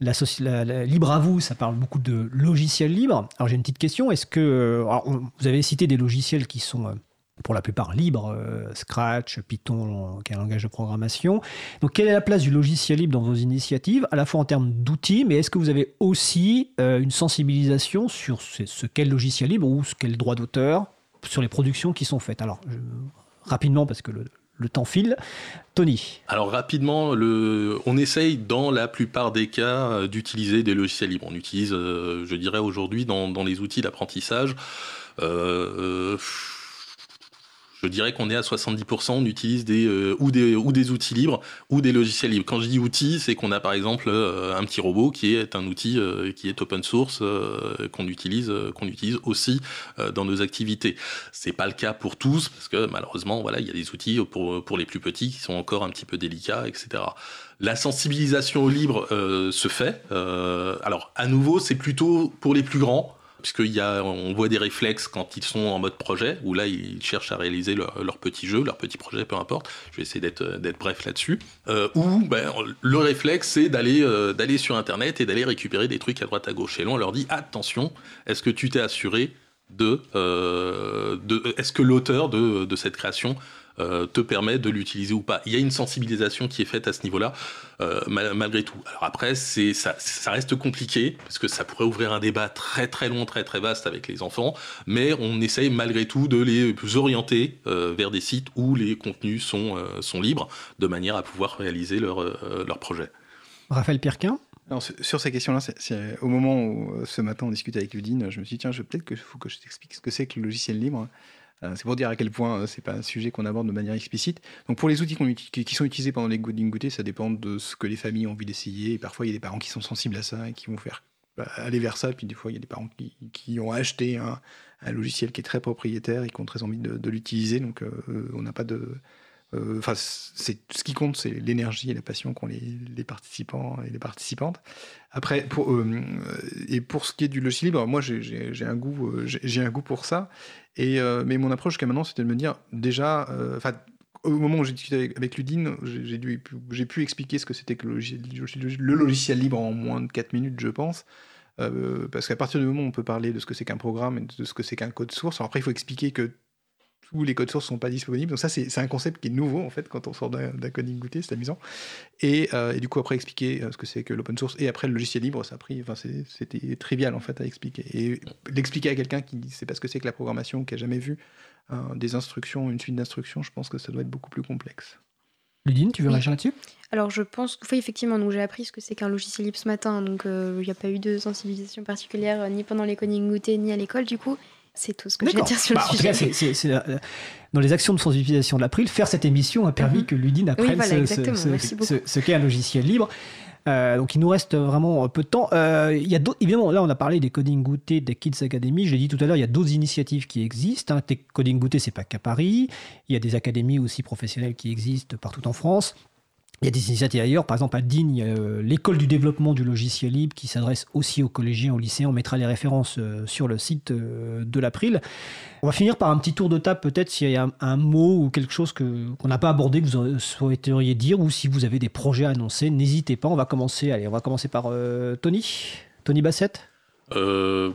Libre à vous, ça parle beaucoup de logiciels libres. Alors, j'ai une petite question. Est-ce que. alors, vous avez cité des logiciels qui sont. Pour la plupart libres, euh, Scratch, Python, qui est un langage de programmation. Donc, quelle est la place du logiciel libre dans vos initiatives, à la fois en termes d'outils, mais est-ce que vous avez aussi euh, une sensibilisation sur ce, ce qu'est le logiciel libre ou ce qu'est le droit d'auteur sur les productions qui sont faites? Alors, rapidement, parce que le, temps file. Tony, Alors rapidement, on essaye dans la plupart des cas euh, d'utiliser des logiciels libres. On utilise, je dirais aujourd'hui, dans, les outils d'apprentissage, je dirais qu'on est à 70%, on utilise des, euh, ou, des, ou des outils libres ou des logiciels libres. Quand je dis outils, c'est qu'on a par exemple euh, un petit robot qui est un outil euh, qui est open source, qu'on utilise, qu'on utilise aussi dans nos activités. C'est pas le cas pour tous parce que malheureusement, voilà, il y a des outils pour, pour les plus petits qui sont encore un petit peu délicats, etc. La sensibilisation au libre se fait. Alors, à nouveau, c'est plutôt pour les plus grands puisqu'il y a, on voit des réflexes quand ils sont en mode projet, où là ils cherchent à réaliser leur, petit jeu, leur petit projet, peu importe. Je vais essayer d'être d'être bref là-dessus. Euh, ou ben, le réflexe, c'est d'aller euh, d'aller sur Internet et d'aller récupérer des trucs à droite à gauche. Et là, on leur dit attention, est-ce que tu t'es assuré de, euh, de est-ce que l'auteur de cette création euh, te permet de l'utiliser ou pas. Il y a une sensibilisation qui est faite à ce niveau-là, euh, malgré tout. Alors après, c'est ça, ça reste compliqué parce que ça pourrait ouvrir un débat très très long, très très vaste avec les enfants, mais on essaye malgré tout de les orienter euh, vers des sites où les contenus sont sont libres, de manière à pouvoir réaliser leur leur projet. Raphaël Pirquin? Sur ces questions-là, c'est au moment où ce matin on discutait avec Ludine, je me suis dit tiens, peut-être qu'il faut que je t'explique ce que c'est que le logiciel libre. Euh, c'est pour dire à quel point euh, c'est pas un sujet qu'on aborde de manière explicite. Donc pour les outils qui sont utilisés pendant les coding goûter, ça dépend de ce que les familles ont envie d'essayer. Et parfois il y a des parents qui sont sensibles à ça et qui vont faire bah, aller vers ça. Puis des fois il y a des parents qui, ont acheté un, logiciel qui est très propriétaire et qui ont très envie de, l'utiliser. Donc euh, on n'a pas de Enfin, c'est ce qui compte, c'est l'énergie et la passion qu'ont les, participants et les participantes. Après, pour, et pour ce qui est du logiciel libre, moi j'ai un goût, j'ai un goût pour ça. Et, euh, mais mon approche jusqu'à maintenant, c'était de me dire, déjà, euh, enfin, au moment où j'ai discuté avec, Ludine, j'ai pu expliquer ce que c'était que le logiciel, libre en moins de 4 minutes, je pense. Euh, parce qu'à partir du moment où on peut parler de ce que c'est qu'un programme et de ce que c'est qu'un code source, après il faut expliquer que tous les codes sources sont pas disponibles. Donc ça, c'est un concept qui est nouveau en fait quand on sort d'un coding goûté, c'est amusant. Et, et, du coup après expliquer ce que c'est que l'open source et après le logiciel libre, ça a pris, enfin c'était trivial en fait à expliquer. Et l'expliquer à quelqu'un qui ne sait pas ce que c'est que la programmation, qui a jamais vu des instructions, une suite d'instructions, je pense que ça doit être beaucoup plus complexe. Ludine, tu veux réagir là-dessus? Alors je pense, oui effectivement, donc j'ai appris ce que c'est qu'un logiciel libre ce matin, donc il n'y a pas eu de sensibilisation particulière ni pendant les coding goûtés ni à l'école du coup. C'est tout ce que j'ai à dire sur le sujet. En tout cas, c'est, euh, dans les actions de sensibilisation de l'April, faire cette émission a permis mhm. que Ludine apprenne ce, qu'est un logiciel libre. Euh, donc il nous reste vraiment peu de temps. Euh, il y a évidemment, là on a parlé des Coding Goûter, des Kids Academy. J'ai dit tout à l'heure, il y a d'autres initiatives qui existent. Hein. Coding Goûter, c'est pas qu'à Paris. Il y a des académies aussi professionnelles qui existent partout en France. Il y a des initiatives ailleurs, par exemple à Digne, euh, l'école du développement du logiciel libre qui s'adresse aussi aux collégiens, aux lycéens. On mettra les références euh, sur le site euh, de l'April. On va finir par un petit tour de table, peut-être s'il y a un, mot ou quelque chose qu'on n'a pas abordé que vous souhaiteriez dire, ou si vous avez des projets à annoncer, n'hésitez pas. On va commencer. Allez, on va commencer par Tony, Tony Bassett. le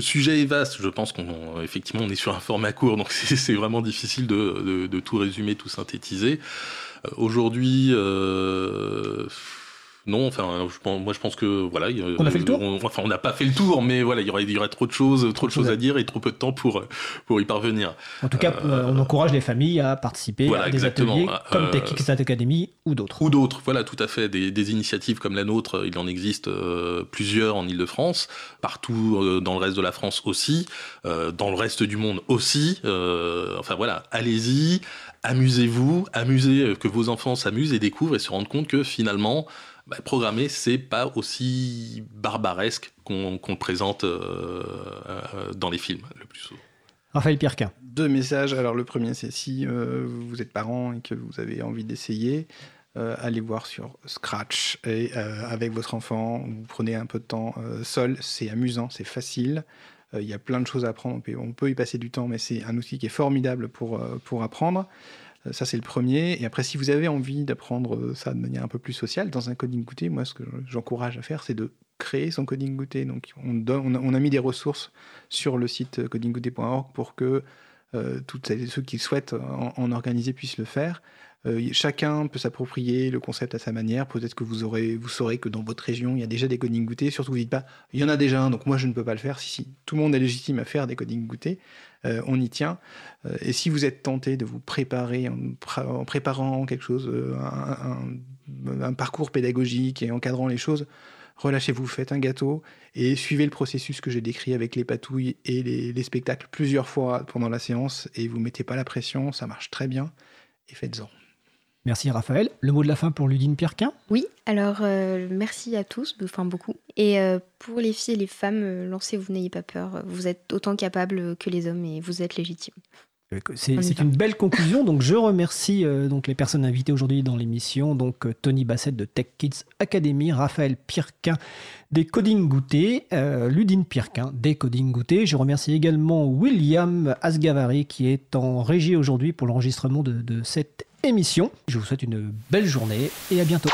sujet est vaste. Je pense qu'on effectivement on est sur un format court, donc c'est vraiment difficile de, tout résumer, tout synthétiser. Euh, aujourd'hui, euh, non, enfin, moi je pense que voilà. On a fait le tour? enfin, on n'a pas fait le tour, mais voilà, il y aurait, il y aurait trop de choses, trop de choses à dire et trop peu de temps pour pour y parvenir. En tout cas, euh, on encourage les familles à participer à des ateliers comme euh, Tech Academy ou d'autres. Ou d'autres, voilà, tout à fait. Des, des, initiatives comme la nôtre, il en existe euh, plusieurs en ile de france partout dans le reste de la France aussi, dans le reste du monde aussi. enfin voilà, allez-y, amusez-vous, amusez que vos enfants s'amusent et découvrent et se rendent compte que finalement bah, programmer, c'est pas aussi barbaresque qu'on le présente euh, euh, dans les films, le plus souvent. Raphaël Pierquin. Deux messages. Alors, le premier, c'est si euh, vous êtes parent et que vous avez envie d'essayer, allez voir sur Scratch et avec votre enfant, vous prenez un peu de temps seul, c'est amusant, c'est facile. Il y a plein de choses à apprendre, on peut, y passer du temps, mais c'est un outil qui est formidable pour, pour apprendre. Euh, ça, c'est le premier. Et après, si vous avez envie d'apprendre euh, ça de manière un peu plus sociale, dans un coding goûté, moi, ce que j'encourage à faire, c'est de créer son coding goûté. Donc, on, on, a, mis des ressources sur le site codinggoûté.org pour que euh, ceux qui souhaitent en, organiser puissent le faire. Chacun peut s'approprier le concept à sa manière. Peut-être que vous, aurez, vous saurez que dans votre région, il y a déjà des coding goûtés. Surtout, vous dites pas, il y en a déjà un, donc moi, je ne peux pas le faire. Si, tout le monde est légitime à faire des coding goûtés. Euh, on y tient. Euh, et si vous êtes tenté de vous préparer en, préparant quelque chose, euh, un, parcours pédagogique et encadrant les choses, relâchez-vous, faites un gâteau et suivez le processus que j'ai décrit avec les patouilles et les, spectacles plusieurs fois pendant la séance et vous mettez pas la pression, ça marche très bien et faites-en. Merci Raphaël. Le mot de la fin pour Ludine Pierquin Oui, alors euh, merci à tous, enfin beaucoup. Et euh, pour les filles et les femmes, euh, lancez-vous, n'ayez pas peur. Vous êtes autant capables que les hommes et vous êtes légitimes. C'est une belle conclusion. Donc, je remercie donc les personnes invitées aujourd'hui dans l'émission. Donc, Tony Bassett de Tech Kids Academy, Raphaël Pirquin des Coding Goûté, Ludine Pirquin des Coding Goûté. Je remercie également William Asgavari qui est en régie aujourd'hui pour l'enregistrement de, de cette émission. Je vous souhaite une belle journée et à bientôt.